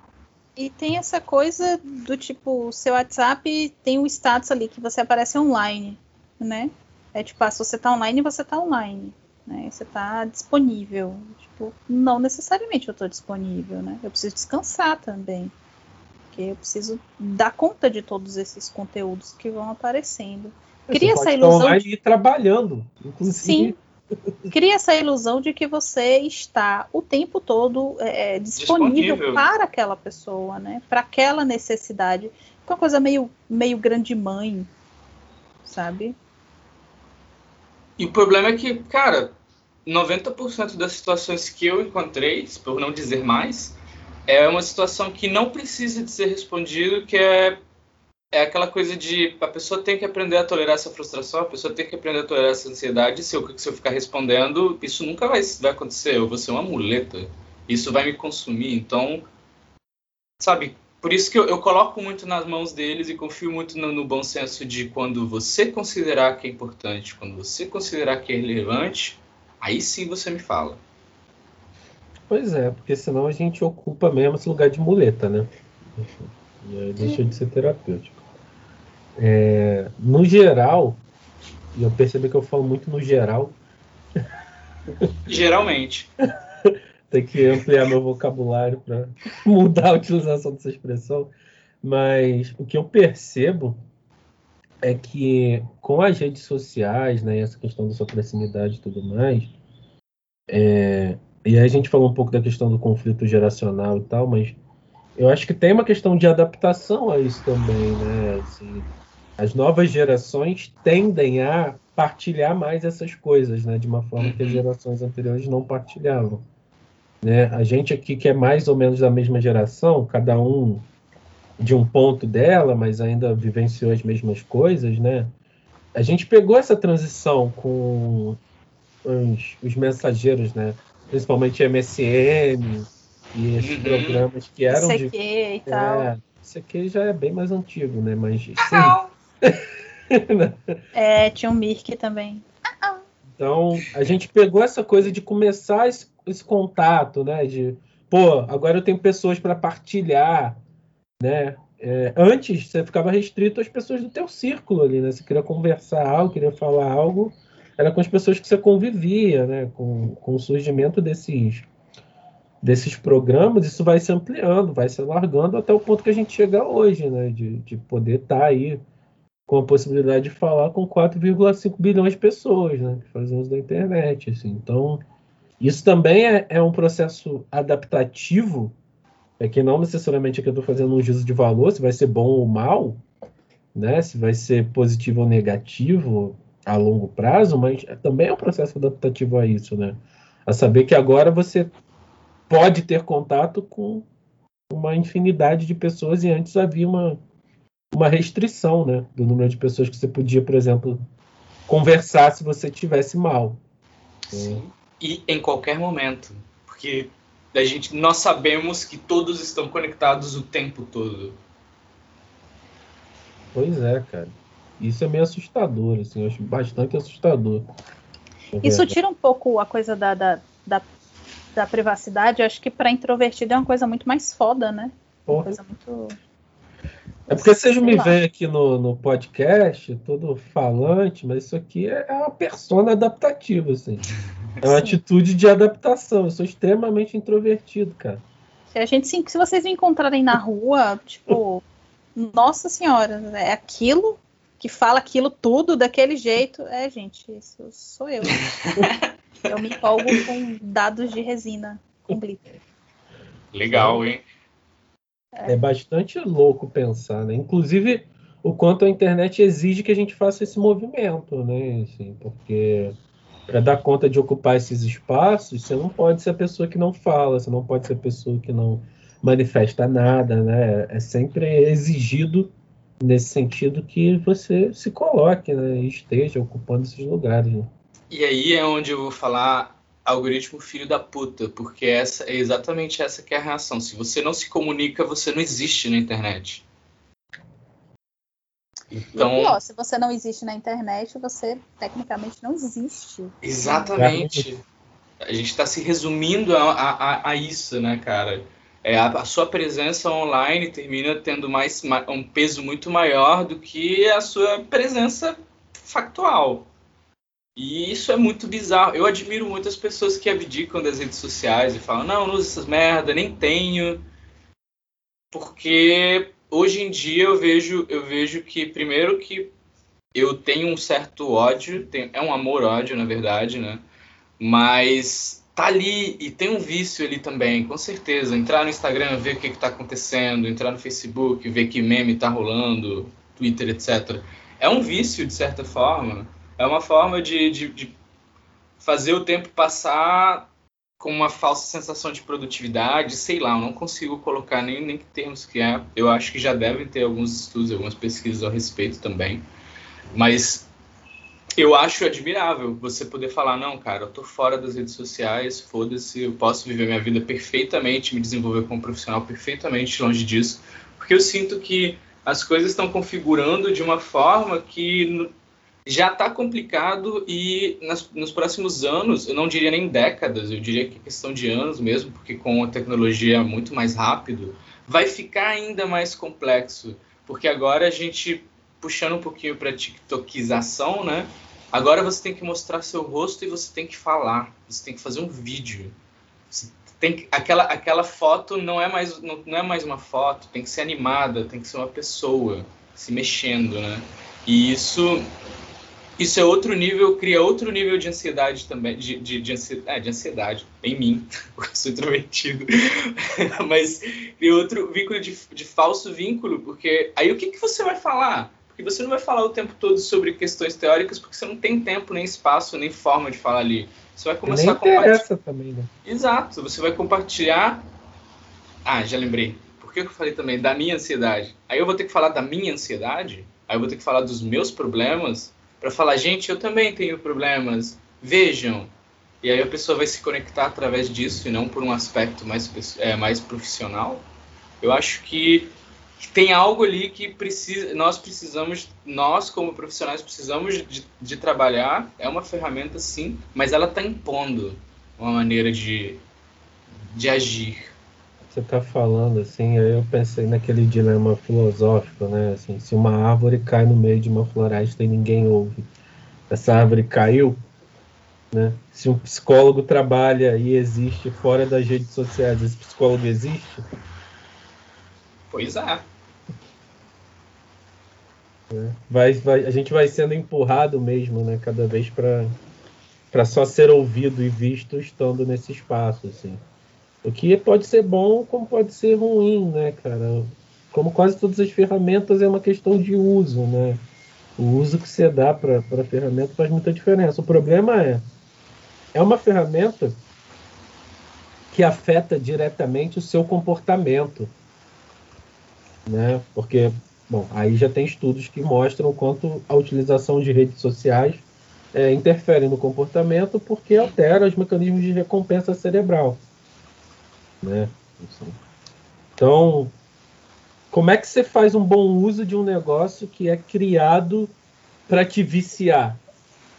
E tem essa coisa do tipo, o seu WhatsApp tem um status ali que você aparece online, né? É tipo, ah, se você tá online, você tá online. Né? Você tá disponível. Tipo, não necessariamente eu tô disponível, né? Eu preciso descansar também. Porque eu preciso dar conta de todos esses conteúdos que vão aparecendo. Cria essa ilusão. De... e trabalhando. Inclusive. Sim, cria essa ilusão de que você está o tempo todo é, é disponível, disponível, para aquela pessoa, né? Para aquela necessidade. É uma coisa meio, meio grande mãe, sabe? E o problema é que, cara, 90% das situações que eu encontrei, por não dizer mais, é uma situação que não precisa de ser respondido, que é é aquela coisa de a pessoa tem que aprender a tolerar essa frustração, a pessoa tem que aprender a tolerar essa ansiedade. Se eu, se eu ficar respondendo, isso nunca vai, vai acontecer. Eu vou ser uma muleta. Isso vai me consumir. Então, sabe, por isso que eu, eu coloco muito nas mãos deles e confio muito no, no, bom senso de quando você considerar que é importante, quando você considerar que é relevante, aí sim você me fala. Pois é, porque senão a gente ocupa mesmo esse lugar de muleta, né? E aí deixa de ser terapêutico. É, no geral, e eu percebi que eu falo muito no geral. Geralmente. Tem que ampliar meu vocabulário para mudar a utilização dessa expressão. Mas o que eu percebo é que com as redes sociais, né, essa questão da sua proximidade e tudo mais, é, e aí a gente falou um pouco da questão do conflito geracional e tal, mas eu acho que tem uma questão de adaptação a isso também, né? Assim, as novas gerações tendem a partilhar mais essas coisas, né? De uma forma que as uhum. gerações anteriores não partilhavam. Né? A gente aqui que é mais ou menos da mesma geração, cada um de um ponto dela, mas ainda vivenciou as mesmas coisas, né? A gente pegou essa transição com os, os mensageiros, né? Principalmente MSN, e esses uhum. programas que eram CQ de. e tal. É, aqui já é bem mais antigo, né? Mas. Sim. é, tinha um Mirk também. Então, a gente pegou essa coisa de começar esse, esse contato, né? De, pô, agora eu tenho pessoas para partilhar, né? É, antes, você ficava restrito às pessoas do teu círculo ali, né? Você queria conversar algo, queria falar algo, era com as pessoas que você convivia, né? Com, com o surgimento desses desses programas, isso vai se ampliando, vai se alargando até o ponto que a gente chega hoje, né? De, de poder estar tá aí com a possibilidade de falar com 4,5 bilhões de pessoas, né? Que da internet, assim. Então, isso também é, é, um processo adaptativo, é que não necessariamente é que eu estou fazendo um juízo de valor, se vai ser bom ou mal, né? Se vai ser positivo ou negativo a longo prazo, mas também é um processo adaptativo a isso, né? A saber que agora você pode ter contato com uma infinidade de pessoas e antes havia uma, uma restrição né, do número de pessoas que você podia, por exemplo, conversar se você tivesse mal. Sim. E em qualquer momento, porque a gente nós sabemos que todos estão conectados o tempo todo. Pois é, cara. Isso é meio assustador, assim, eu acho bastante assustador. Isso tira um pouco a coisa da, da, da da privacidade, acho que para introvertido é uma coisa muito mais foda, né? Uma coisa muito. É porque vocês me veem aqui no, no podcast, todo falante, mas isso aqui é, é uma persona adaptativa, assim. É uma Sim. atitude de adaptação. Eu sou extremamente introvertido, cara. Se a gente se, se vocês me encontrarem na rua, tipo, nossa senhora, é aquilo que fala aquilo tudo daquele jeito. É, gente, isso sou eu. Eu me empolgo com dados de resina com glitter. Legal, hein? É. bastante louco pensar, né? Inclusive, o quanto a internet exige que a gente faça esse movimento, né? Assim, porque para dar conta de ocupar esses espaços, você não pode ser a pessoa que não fala, você não pode ser a pessoa que não manifesta nada, né? É sempre exigido nesse sentido que você se coloque, né? E esteja ocupando esses lugares. Né? E aí é onde eu vou falar algoritmo filho da puta, porque essa é exatamente essa que é a reação. Se você não se comunica, você não existe na internet. Então, pior, se você não existe na internet, você tecnicamente não existe. Exatamente. A gente está se resumindo a, a, a, isso, né, cara? É, a, a, sua presença online termina tendo mais, um peso muito maior do que a sua presença factual. E isso é muito bizarro. Eu admiro muitas pessoas que abdicam das redes sociais e falam: não, não uso essas merda, nem tenho. Porque hoje em dia eu vejo, eu vejo que, primeiro, que eu tenho um certo ódio, tem, é um amor-ódio, na verdade, né? Mas tá ali e tem um vício ali também, com certeza. Entrar no Instagram, ver o que, que tá acontecendo, entrar no Facebook, ver que meme tá rolando, Twitter, etc. É um vício, de certa forma. É uma forma de, de, de fazer o tempo passar com uma falsa sensação de produtividade, sei lá, eu não consigo colocar nem, nem que termos que é. Eu acho que já devem ter alguns estudos, algumas pesquisas a respeito também. Mas eu acho admirável você poder falar, não, cara, eu tô fora das redes sociais, foda-se, eu posso viver minha vida perfeitamente, me desenvolver como profissional perfeitamente longe disso, porque eu sinto que as coisas estão configurando de uma forma que já está complicado e nas, nos próximos anos, eu não diria nem décadas, eu diria que é questão de anos mesmo, porque com a tecnologia muito mais rápido, vai ficar ainda mais complexo, porque agora a gente puxando um pouquinho para TikTokização, né? Agora você tem que mostrar seu rosto e você tem que falar, você tem que fazer um vídeo. Você tem que, aquela aquela foto não é mais não, não é mais uma foto, tem que ser animada, tem que ser uma pessoa se mexendo, né? E isso isso é outro nível, cria outro nível de ansiedade também, de, de, de, ansiedade, é, de ansiedade em mim, porque eu sou introvertido, mas cria outro vínculo de, de falso vínculo, porque aí o que, que você vai falar? Porque você não vai falar o tempo todo sobre questões teóricas, porque você não tem tempo, nem espaço, nem forma de falar ali. Você vai começar nem a compartilhar. também, né? Exato, você vai compartilhar. Ah, já lembrei. Por que eu falei também da minha ansiedade? Aí eu vou ter que falar da minha ansiedade, aí eu vou ter que falar dos meus problemas, para falar, gente, eu também tenho problemas, vejam. E aí a pessoa vai se conectar através disso e não por um aspecto mais, é, mais profissional. Eu acho que tem algo ali que precisa, nós precisamos, nós como profissionais precisamos de, de trabalhar. É uma ferramenta sim, mas ela está impondo uma maneira de, de agir você está falando assim, aí eu pensei naquele dilema filosófico, né? Assim, se uma árvore cai no meio de uma floresta e ninguém ouve, essa árvore caiu, né? Se um psicólogo trabalha e existe fora das redes sociais, esse psicólogo existe? Pois é. é. Vai, vai, a gente vai sendo empurrado mesmo, né? Cada vez para para só ser ouvido e visto estando nesse espaço, assim. O que pode ser bom, como pode ser ruim, né, cara? Como quase todas as ferramentas é uma questão de uso, né? O uso que você dá para a ferramenta faz muita diferença. O problema é, é uma ferramenta que afeta diretamente o seu comportamento, né? Porque, bom, aí já tem estudos que mostram o quanto a utilização de redes sociais é, interfere no comportamento porque altera os mecanismos de recompensa cerebral. Né? Então, como é que você faz um bom uso de um negócio que é criado para te viciar?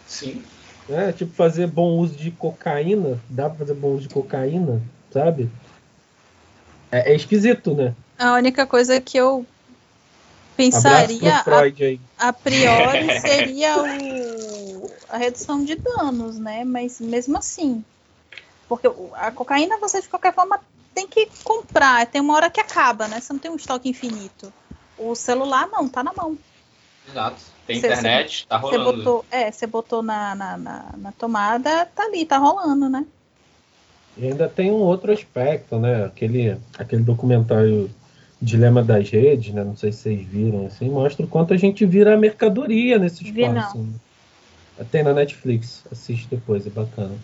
Sim. É, tipo, fazer bom uso de cocaína. Dá para fazer bom uso de cocaína, sabe? É, é esquisito, né? A única coisa que eu pensaria a, a, priori seria o, a redução de danos, né? Mas mesmo assim, porque a cocaína você de qualquer forma tem que comprar, tem uma hora que acaba, né? Você não tem um estoque infinito. O celular não, tá na mão. Exato. Tem cê, internet, cê, tá rolando. Você botou, é, você botou na, na, na, na, tomada, tá ali, tá rolando, né? E ainda tem um outro aspecto, né? Aquele, aquele documentário Dilema das Redes, né? Não sei se vocês viram, assim, mostra o quanto a gente vira mercadoria nesse espaço. Vi, não. Né? Tem na Netflix, assiste depois, é bacana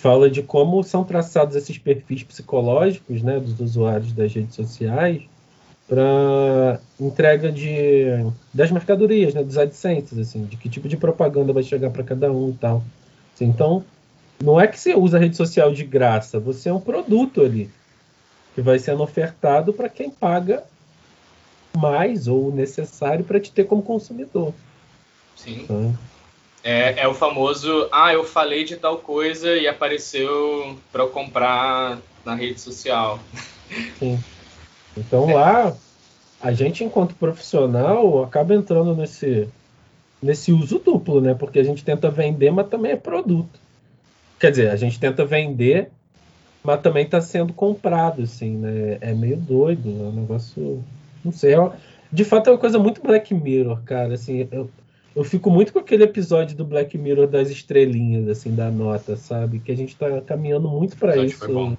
fala de como são traçados esses perfis psicológicos né, dos usuários das redes sociais para entrega de, das mercadorias, né, dos AdSense, assim, de que tipo de propaganda vai chegar para cada um e tal. Assim, então, não é que você usa a rede social de graça, você é um produto ali que vai sendo ofertado para quem paga mais ou necessário para te ter como consumidor. Sim. Então, é, é o famoso, ah, eu falei de tal coisa e apareceu para eu comprar na rede social. Sim. Então é. lá, a gente, enquanto profissional, acaba entrando nesse, nesse uso duplo, né? Porque a gente tenta vender, mas também é produto. Quer dizer, a gente tenta vender, mas também está sendo comprado, assim, né? É meio doido, é um negócio. Não sei. É, de fato, é uma coisa muito Black Mirror, cara. Assim, eu, eu fico muito com aquele episódio do Black Mirror das estrelinhas, assim, da nota, sabe? Que a gente tá caminhando muito para isso.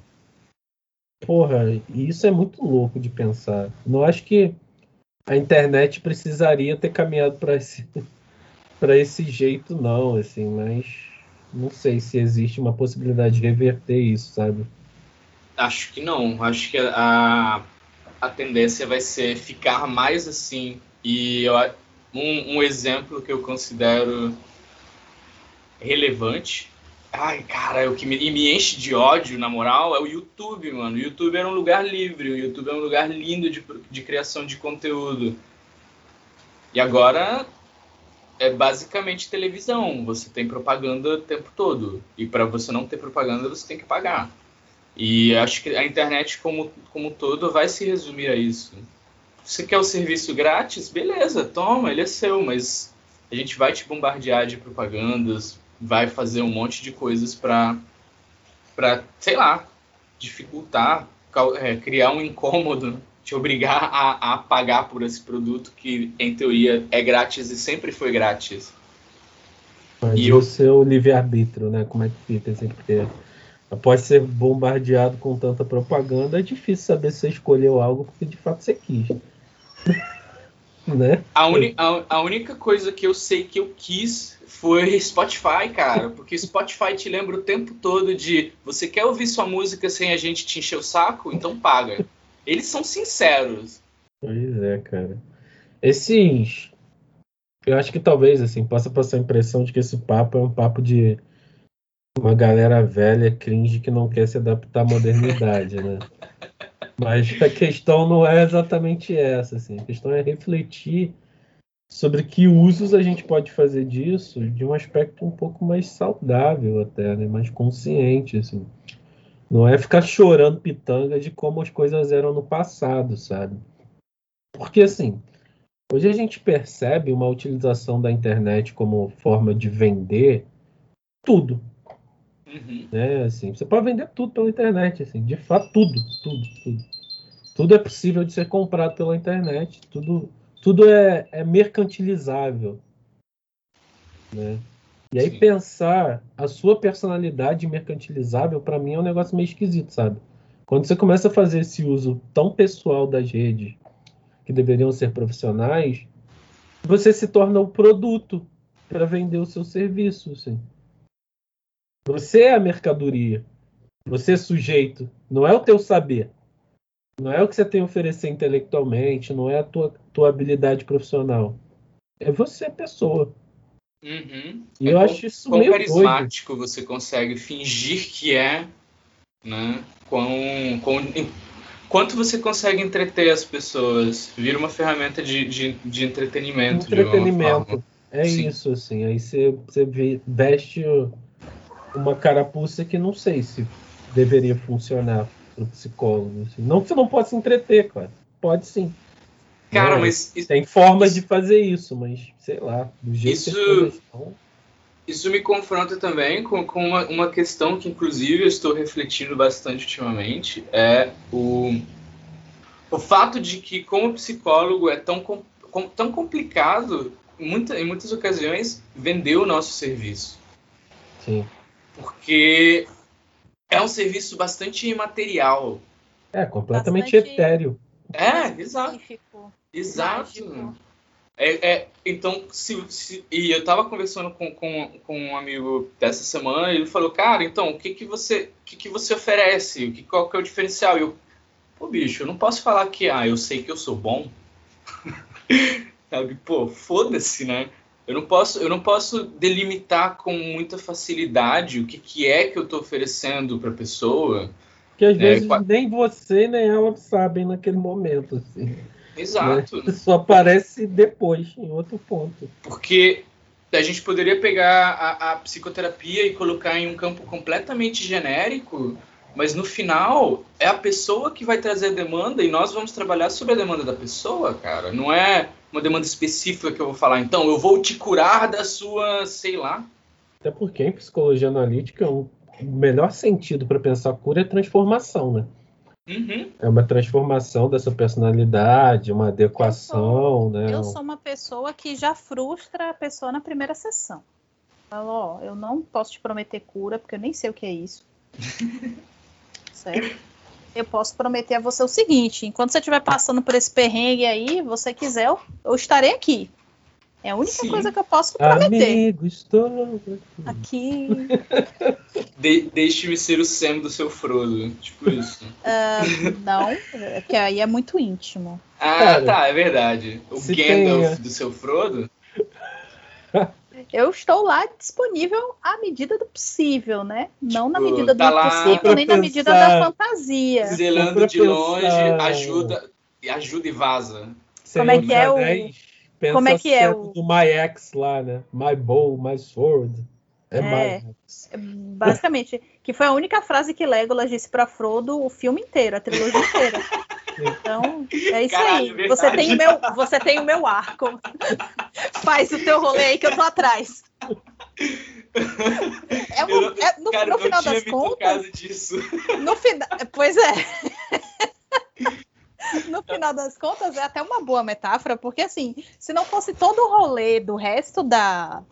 Porra, e isso é muito louco de pensar. Não acho que a internet precisaria ter caminhado para esse, para esse jeito, não, assim, mas não sei se existe uma possibilidade de reverter isso, sabe? Acho que não. Acho que a, a tendência vai ser ficar mais assim. E eu, um, um exemplo que eu considero relevante. Ai, cara, o que me, me, enche de ódio, na moral, é o YouTube, mano. O YouTube era um lugar livre, o YouTube é um lugar lindo de, de criação de conteúdo. E agora é basicamente televisão. Você tem propaganda o tempo todo. E para você não ter propaganda, você tem que pagar. E acho que a internet como, como todo vai se resumir a isso. Você quer o serviço grátis? Beleza, toma, ele é seu, mas a gente vai te bombardear de propagandas, vai fazer um monte de coisas para, para sei lá, dificultar, é, criar um incômodo, te obrigar a, a pagar por esse produto que, em teoria, é grátis e sempre foi grátis. Mas e o seu livre-arbítrio, né? Como é que fica? Porque após ser bombardeado com tanta propaganda, é difícil saber se você escolheu algo porque de fato você quis. né? A, uni, a, a, única coisa que eu sei que eu quis foi Spotify, cara. Porque Spotify te lembra o tempo todo de você quer ouvir sua música sem a gente te encher o saco? Então paga. Eles são sinceros. Pois é, cara. Esses. Eu acho que talvez, assim, possa passar a impressão de que esse papo é um papo de uma galera velha, cringe, que não quer se adaptar à modernidade, né? Mas a questão não é exatamente essa, assim. A questão é refletir sobre que usos a gente pode fazer disso de um aspecto um pouco mais saudável até, né? mais consciente, assim. Não é ficar chorando pitanga de como as coisas eram no passado, sabe? Porque, assim, hoje a gente percebe uma utilização da internet como forma de vender tudo, Uhum. Né, assim, você pode vender tudo pela internet, assim, de fato, tudo, tudo, tudo. Tudo é possível de ser comprado pela internet, tudo, tudo é, é mercantilizável. Né? E aí Sim. pensar a sua personalidade mercantilizável, para mim, é um negócio meio esquisito, sabe? Quando você começa a fazer esse uso tão pessoal das redes, que deveriam ser profissionais, você se torna o produto para vender o seu serviço, assim. Você é a mercadoria. Você é sujeito. Não é o teu saber. Não é o que você tem a oferecer intelectualmente. Não é a tua, tua habilidade profissional. É você, pessoa. Uhum. E é eu acho isso quão meio carismático doido. você consegue fingir que é, né? Quão, quão, quanto você consegue entreter as pessoas. Vira uma ferramenta de, de, de entretenimento. Entretenimento. É Sim. isso, assim. Aí você, você veste uma carapuça que não sei se deveria funcionar para o psicólogo. Assim. Não que você não possa se entreter, cara. Pode sim. Cara, mas. Tem formas isso, de fazer isso, mas sei lá. Do jeito isso, que estão... isso me confronta também com, com uma, uma questão que, inclusive, eu estou refletindo bastante ultimamente. É o, o fato de que, como psicólogo, é tão, com, tão complicado, muita, em muitas ocasiões, vender o nosso serviço. Sim porque é um serviço bastante imaterial. É, completamente bastante etéreo. É, exato. Exato. É, é, então, se, se, e eu tava conversando com, com, com um amigo dessa semana e ele falou, cara, então, o que que você, o que que você oferece? O que, qual que é o diferencial? E eu, pô, bicho, eu não posso falar que, ah, eu sei que eu sou bom. Sabe, pô, foda-se, né? Eu não posso, eu não posso delimitar com muita facilidade o que, que é que eu estou oferecendo para a pessoa. Que às né? vezes nem você nem ela sabem naquele momento, assim. Exato. Né? Só aparece depois, em outro ponto. Porque a gente poderia pegar a, a, psicoterapia e colocar em um campo completamente genérico, mas no final é a pessoa que vai trazer a demanda e nós vamos trabalhar sobre a demanda da pessoa, cara. Não é uma demanda específica que eu vou falar. Então, eu vou te curar da sua, sei lá. Até porque em psicologia analítica, o melhor sentido para pensar cura é transformação, né? Uhum. É uma transformação dessa personalidade, uma adequação, eu sou, né? Eu sou uma pessoa que já frustra a pessoa na primeira sessão. Falo, ó, eu não posso te prometer cura, porque eu nem sei o que é isso. certo? eu posso prometer a você o seguinte: enquanto você estiver passando por esse perrengue aí, você quiser, eu, eu estarei aqui. É a única Sim. coisa que eu posso prometer. Amigo, estou aqui. De, Deixe-me ser o Sam do seu Frodo. Tipo isso. Uh, não, porque aí é muito íntimo. Ah, Cara, tá, é verdade. O Gandalf tem... do seu Frodo? eu estou lá disponível à medida do possível, né? Não na tipo, medida do tá possível, nem na medida da fantasia. Zelando de longe, ajuda, ajuda e vaza. Como é que é o. Como é que é o. Do My Ex lá, né? My Bow, My Sword. É, é My Ex. É, basicamente, que foi a única frase que Legolas disse para Frodo o filme inteiro, a trilogia inteira. Então, é isso Caralho, aí. Você tem, o meu, você tem o meu arco. Faz o teu rolê aí que eu tô atrás. É, uma, é no, cara, no final das contas. Disso. No final, pois é. no final das contas, é até uma boa metáfora, porque assim, se não fosse todo o rolê do resto da,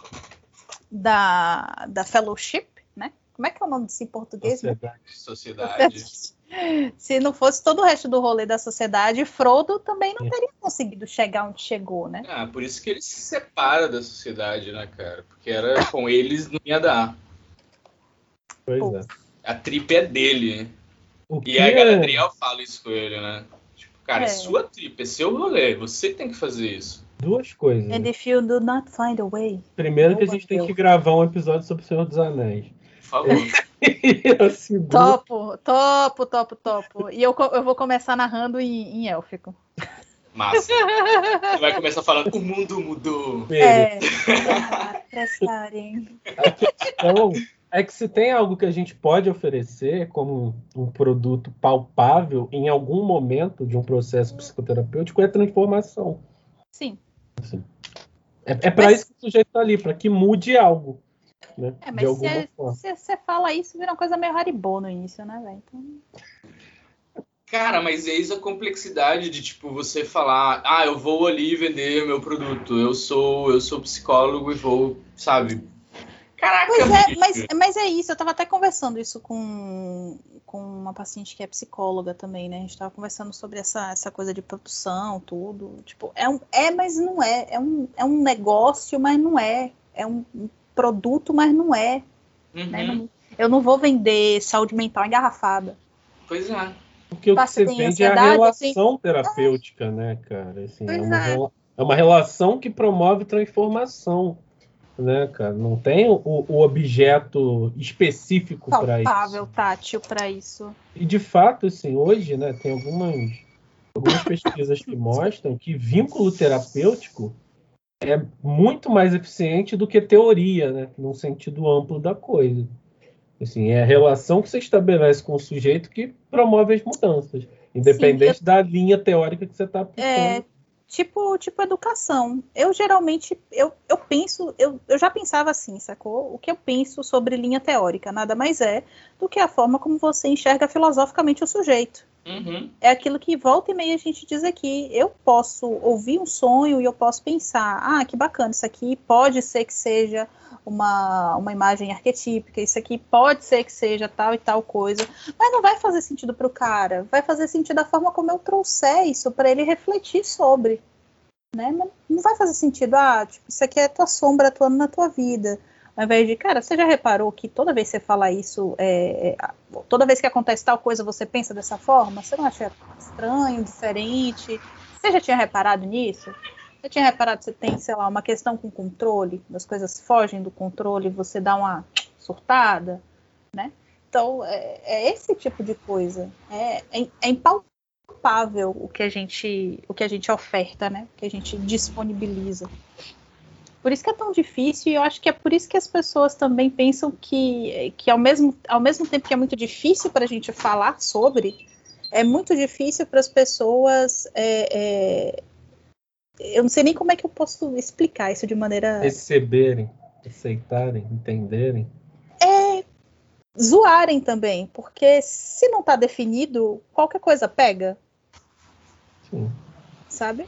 da, da fellowship, né? Como é que é o nome disso em português? Sociedade. Sociedade. Se não fosse todo o resto do rolê da sociedade, Frodo também não teria conseguido chegar onde chegou, né? Ah, por isso que ele se separa da sociedade, né, cara? Porque era com eles não ia dar. Pois Pô. é. A tripa é dele. O e a Galadriel fala isso com ele, né? Tipo, cara, é. é sua tripa, é seu rolê, você tem que fazer isso. Duas coisas. And if you do not find a way. Primeiro que a gente tem que gravar um episódio sobre o Senhor dos Anéis. Por favor. topo, topo, topo, topo. E eu, eu vou começar narrando em, em élfico. Massa. Você vai começar falando, o mundo mudou. É, prestarem. A questão é que se tem algo que a gente pode oferecer como um produto palpável em algum momento de um processo psicoterapêutico é transformação. Sim. Assim. É, é para Mas... isso que o sujeito está ali, para que mude algo. Né? É, mas se você fala isso, vira uma coisa meio Haribo no início, né, velho? Então... Cara, mas eis a complexidade de tipo você falar, ah, eu vou ali vender meu produto, eu sou, eu sou psicólogo e vou, sabe? Caraca, pois é, mas, mas é isso, eu tava até conversando isso com, com uma paciente que é psicóloga também, né? A gente tava conversando sobre essa, essa coisa de produção, tudo. Tipo, é, um, é, mas não é. É um, é um negócio, mas não é. É um produto, mas não é. Uhum. Né? Eu não vou vender saúde mental engarrafada. Pois é. Porque o que você vende é a relação terapêutica, né, cara? Assim, é, uma, é. é uma relação que promove transformação né, cara? Não tem o, o objeto específico para isso. Palpável, tátil para isso. E de fato, assim, hoje, né, tem algumas, algumas pesquisas que mostram que vínculo terapêutico é muito mais eficiente do que teoria, né, num sentido amplo da coisa. Assim, é a relação que você estabelece com o sujeito que promove as mudanças, independente Sim, eu... da linha teórica que você está aplicando. É, tipo, tipo educação. Eu geralmente, eu, eu penso, eu, eu já pensava assim, sacou? O que eu penso sobre linha teórica nada mais é do que a forma como você enxerga filosoficamente o sujeito. Uhum. É aquilo que volta e meia a gente diz aqui. Eu posso ouvir um sonho e eu posso pensar, ah, que bacana, isso aqui pode ser que seja uma, uma imagem arquetípica, isso aqui pode ser que seja tal e tal coisa, mas não vai fazer sentido para o cara, vai fazer sentido da forma como eu trouxer isso para ele refletir sobre. né? Não vai fazer sentido, ah, tipo, isso aqui é tua sombra atuando na tua vida. Ao invés de, cara, você já reparou que toda vez que você fala isso, é, é, toda vez que acontece tal coisa, você pensa dessa forma? Você não acha estranho, diferente? Você já tinha reparado nisso? Você tinha reparado que você tem, sei lá, uma questão com controle, as coisas fogem do controle, você dá uma surtada, né? Então, é, é esse tipo de coisa. É, é, é impalpável o que a gente, o que a gente oferta, né? O que a gente disponibiliza. Por isso que é tão difícil, e eu acho que é por isso que as pessoas também pensam que, que ao, mesmo, ao mesmo tempo que é muito difícil para a gente falar sobre, é muito difícil para as pessoas. É, é, eu não sei nem como é que eu posso explicar isso de maneira. Receberem, aceitarem, entenderem. É. Zoarem também, porque se não está definido, qualquer coisa pega. Sim. Sabe?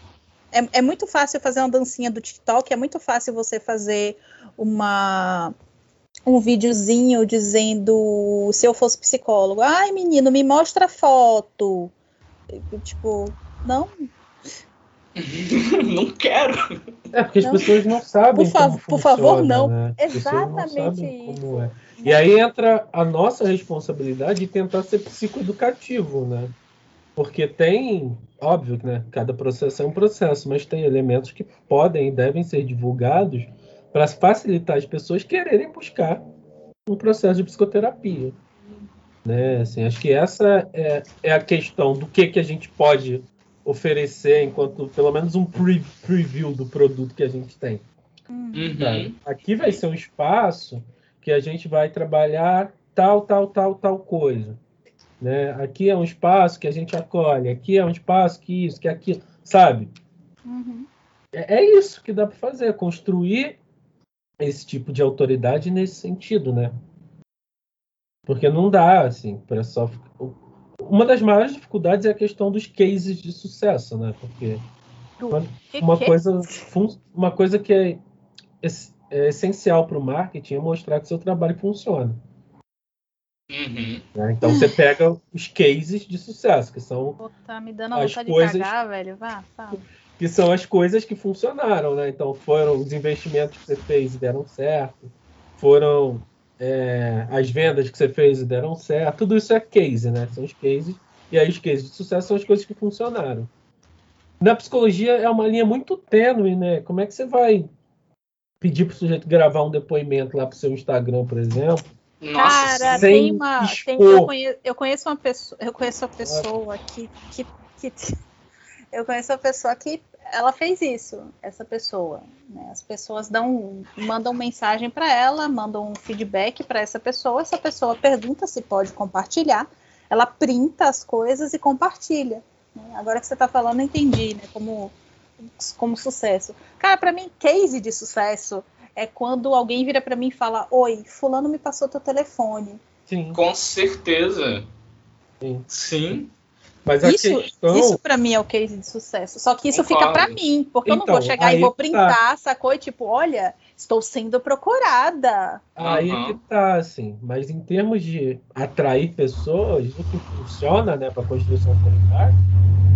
É, é muito fácil fazer uma dancinha do TikTok, é muito fácil você fazer uma um videozinho dizendo se eu fosse psicólogo, ai menino, me mostra a foto. Tipo, não. não quero. É porque Não. as pessoas não sabem. Por, fa- como por favor, não. né? Não Exatamente sabem isso. como é. E aí entra a nossa responsabilidade de tentar ser psicoeducativo, né? Porque tem, óbvio que né, cada processo é um processo, mas tem elementos que podem e devem ser divulgados para facilitar as pessoas quererem buscar um processo de psicoterapia. Né? Assim, acho que essa é, é a questão do que, que a gente pode oferecer enquanto, pelo menos, um pre- preview do produto que a gente tem. Uhum. Aqui vai ser um espaço que a gente vai trabalhar tal, tal, tal, tal coisa. Né? Aqui é um espaço que a gente acolhe, aqui é um espaço que isso, que aquilo, sabe? Uhum. É, é isso que dá para fazer, construir esse tipo de autoridade nesse sentido, né? Porque não dá, assim, para só. Uma das maiores dificuldades é a questão dos cases de sucesso, né? Porque Que- uma que- coisa, uma coisa que é, es- é essencial para o marketing é mostrar que seu trabalho funciona. Uhum. né? Então você pega os cases de sucesso, que são, Pô, tá me dando As vontade coisas- de cagar, velho. Vá, fala. que são as coisas que funcionaram, né? Então foram os investimentos que você fez e deram certo, foram é, as vendas que você fez e deram certo. Tudo isso é case, né? São os cases. E aí os cases de sucesso são as coisas que funcionaram. Na psicologia é uma linha muito tênue, né? Como é que você vai pedir para o sujeito gravar um depoimento lá para o seu Instagram, por exemplo? Nossa, Cara, tem uma. tem- eu, conheço, eu conheço uma pessoa. Eu conheço uma pessoa que, que, que. Eu conheço uma pessoa que ela fez isso, essa pessoa. né? As pessoas dão, mandam mensagem para ela, mandam um feedback para essa pessoa, essa pessoa pergunta se pode compartilhar, ela printa as coisas e compartilha. né? Agora que você está falando, eu entendi, né? Como, como sucesso. Cara, para mim, case de sucesso é quando alguém vira para mim e fala: Oi, Fulano me passou teu telefone. Sim. com certeza. Sim. Sim. Mas a Isso, questão. isso para mim é o case de sucesso. Só que isso fica Concordo. para mim, porque eu não Então, vou chegar aí e vou que printar, sacou? E tipo, olha, estou sendo procurada. Aí é Aham. que tá, assim. Mas em termos de atrair pessoas, o que funciona, né, para construção comunitária,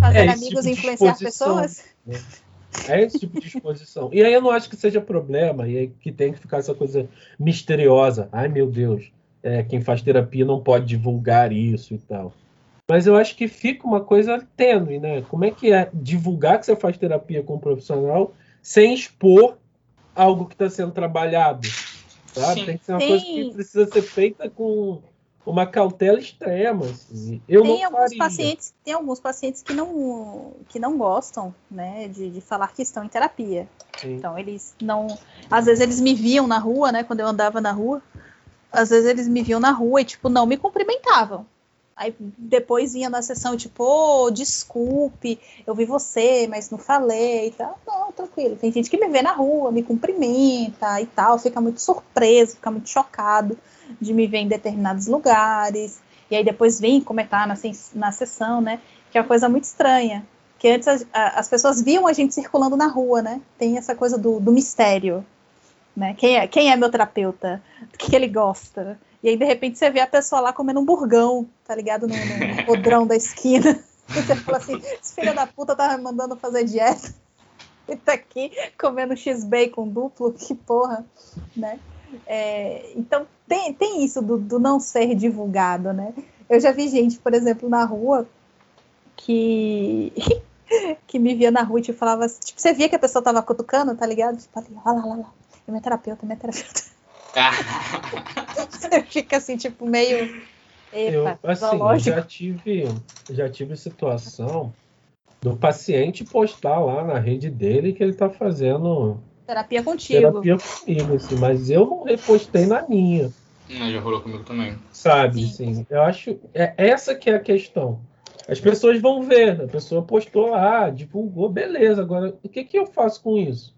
Fazer É, amigos tipo e influenciar pessoas. É esse tipo de exposição. E aí eu não acho que seja problema, e aí que tem que ficar essa coisa misteriosa. Ai, meu Deus, é, quem faz terapia não pode divulgar isso e tal. Mas eu acho que fica uma coisa tênue, né? Como é que é divulgar que você faz terapia com um profissional sem expor algo que está sendo trabalhado? Sabe? Sim. Tem que ser uma Tem- coisa que precisa ser feita com uma cautela extrema. Assim. Eu Tem alguns faria. pacientes, tem alguns pacientes que não, que não gostam, né, de, de falar que estão em terapia. Sim. Então eles não, às vezes eles me viam na rua, né, quando eu andava na rua. Às vezes eles me viam na rua e tipo não me cumprimentavam. Aí depois vinha na sessão tipo, ô, desculpe, eu vi você, mas não falei e tal. Não, tranquilo. Tem gente que me vê na rua, me cumprimenta e tal, fica muito surpreso, fica muito chocado de me ver em determinados lugares. E aí depois vem comentar na, na sessão, né? Que é uma coisa muito estranha. Que antes as, a- as pessoas viam a gente circulando na rua, né? Tem essa coisa do, do mistério. Né? Quem, é, quem é meu terapeuta? Do que, que ele gosta? E aí, de repente, você vê a pessoa lá comendo um burgão, tá ligado? No, no podrão da esquina. E você fala assim, esse filho da puta tá me mandando fazer dieta. tá aqui comendo x-bacon duplo, que porra, né? É, então tem, tem isso do, do não ser divulgado, né? Eu já vi gente, por exemplo, na rua que que me via na rua e tipo, falava tipo, você via que a pessoa tava cutucando, tá ligado? Tipo, ali, olha lá, lá, lá, é minha terapeuta, é minha terapeuta. você fica assim, tipo, meio Epa, eu, assim, já tive, já tive situação do paciente postar lá na rede dele que ele tá fazendo terapia contigo. Terapia comigo, assim, mas eu não repostei na minha. Não, já rolou comigo também. Sabe, Sim. assim, eu acho. É essa que é a questão. As pessoas vão ver, a pessoa postou lá, divulgou, beleza. Agora, o que, que eu faço com isso?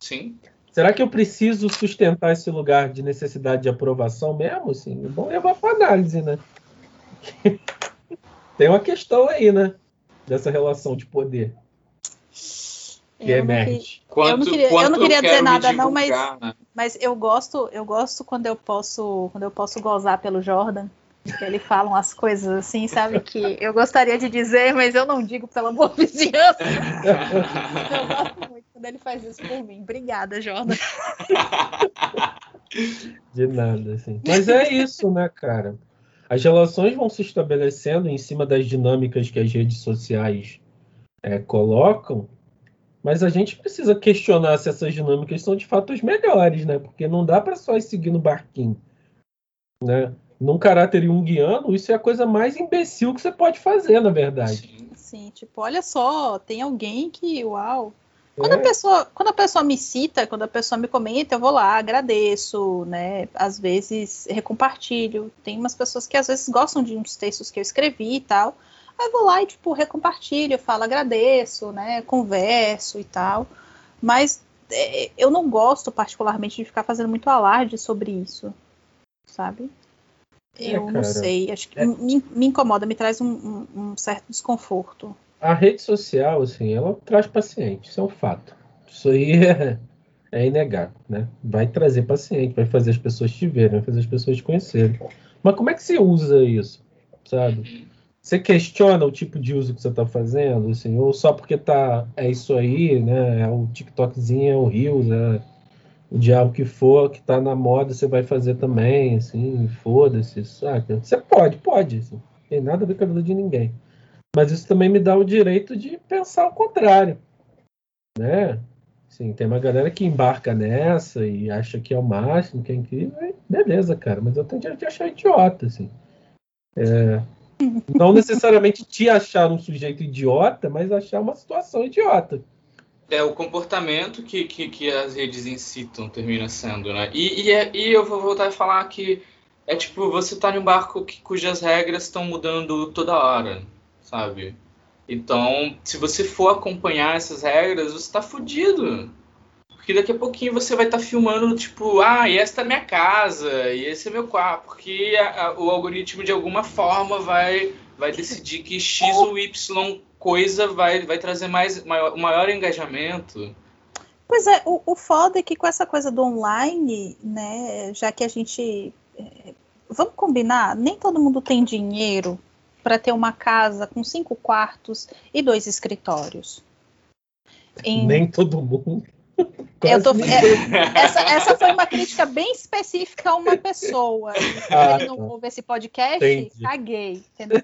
Sim. Será que eu preciso sustentar esse lugar de necessidade de aprovação mesmo? Assim, é bom levar para análise, né? Tem uma questão aí, né? Dessa relação de poder que eu emerge. Não, eu não queria, eu não queria dizer nada, não, mas, né? mas eu gosto, eu gosto quando eu posso, quando eu posso gozar pelo Jordan. Que ele fala umas coisas assim, sabe? Que eu gostaria de dizer, mas eu não digo pela boa vizinhança. eu gosto muito quando ele faz isso por mim. Obrigada, Jordan. De nada, assim. Mas é isso, né, cara? As relações vão se estabelecendo em cima das dinâmicas que as redes sociais é, colocam mas a gente precisa questionar se essas dinâmicas são de fato as melhores, né? Porque não dá para só ir seguindo o barquinho, né? Num caráter junguiano, isso é a coisa mais imbecil que você pode fazer, na verdade. Sim, sim. tipo, olha só, tem alguém que, uau. Quando, é. a pessoa, quando a pessoa me cita, quando a pessoa me comenta, eu vou lá, agradeço, né? Às vezes recompartilho. Tem umas pessoas que às vezes gostam de uns textos que eu escrevi e tal. Aí vou lá e, tipo, recompartilho, falo, agradeço, né? Converso e tal. Mas é, eu não gosto particularmente de ficar fazendo muito alarde sobre isso, sabe? É, eu não sei, acho que é... me, me, incomoda, me traz um, um, um, certo desconforto. A rede social, assim, ela traz paciente, isso é um fato. Isso aí é, é inegável, né? Vai trazer paciente, vai fazer as pessoas te verem, vai fazer as pessoas te conhecerem. Mas como é que você usa isso, sabe? Você questiona o tipo de uso que você está fazendo, assim, ou só porque tá, é isso aí, né? É o TikTokzinho, é o Reels, é o diabo que for, que tá na moda, você vai fazer também, assim, foda-se, saca? Você pode, pode, assim, não tem nada a ver com a vida de ninguém. Mas isso também me dá o direito de pensar o contrário, né? Assim, tem uma galera que embarca nessa e acha que é o máximo, que é incrível, beleza, cara, mas eu tenho direito de achar idiota, assim. É, não necessariamente te achar um sujeito idiota, mas achar uma situação idiota. É o comportamento que, que, que as redes incitam, termina sendo, né? E, e, é, e eu vou voltar a falar que é tipo, você tá em um barco que, cujas regras estão mudando toda hora, sabe? Então, se você for acompanhar essas regras, você tá fudido. Porque daqui a pouquinho você vai estar tá filmando, tipo, ah, e esta é minha casa, e esse é meu quarto. Porque a, a, o algoritmo, de alguma forma, vai, vai decidir que X ou Y coisa vai, vai trazer mais maior, maior engajamento. Pois é, o, o foda é que com essa coisa do online, né, já que a gente. É, vamos combinar, nem todo mundo tem dinheiro para ter uma casa com cinco quartos e dois escritórios. Em... Nem todo mundo. Eu tô, é, essa, essa foi uma crítica bem específica a uma pessoa. Se ah, ele não tá. ouve esse podcast, Entendi. caguei. Entendeu?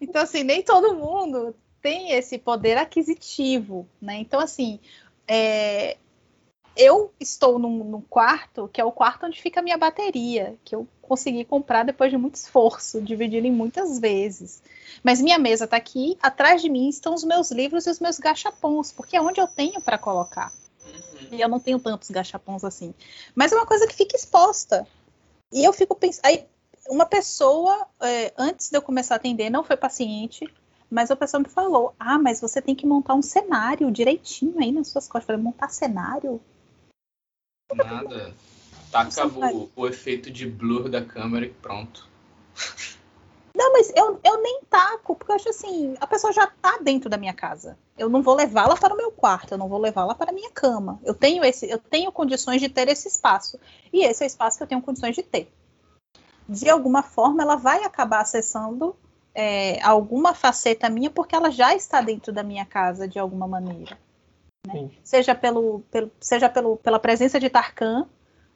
então, assim, nem todo mundo tem esse poder aquisitivo, né? Então, assim, é, eu estou num, num, quarto que é o quarto onde fica a minha bateria, que eu consegui comprar depois de muito esforço, dividindo em muitas vezes. Mas minha mesa está aqui, atrás de mim estão os meus livros e os meus gachapons, porque é onde eu tenho para colocar. Uhum. E eu não tenho tantos gachapons assim. Mas é uma coisa que fica exposta. E eu fico pensando. Aí, uma pessoa, é, antes de eu começar a atender, não foi paciente, mas a pessoa me falou: Ah, mas você tem que montar um cenário direitinho aí nas suas costas. Eu falei: Montar cenário? Nada. Taca o, o efeito de blur da câmera e pronto. Não, mas eu, eu nem taco, porque eu acho assim, a pessoa já tá dentro da minha casa. Eu não vou levá-la para o meu quarto, eu não vou levá-la para a minha cama. Eu tenho esse, eu tenho condições de ter esse espaço. E esse é o espaço que eu tenho condições de ter. De alguma forma, ela vai acabar acessando é, alguma faceta minha porque ela já está dentro da minha casa de alguma maneira. Né? Seja, pelo, pelo, seja pelo, pela presença de Tarkan,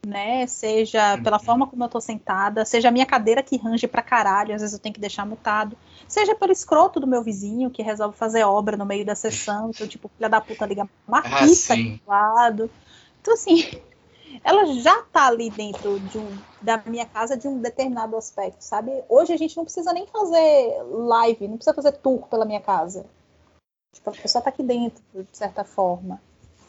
né? Seja pela uhum. forma como eu tô sentada, seja a minha cadeira que range pra caralho, às vezes eu tenho que deixar mutado, seja pelo escroto do meu vizinho que resolve fazer obra no meio da sessão, então, tipo, filha da puta liga marquita ah, do lado. Então, assim, ela já tá ali dentro de um, da minha casa de um determinado aspecto, sabe? Hoje a gente não precisa nem fazer live, não precisa fazer tour pela minha casa. Tipo, a pessoa tá aqui dentro, de certa forma.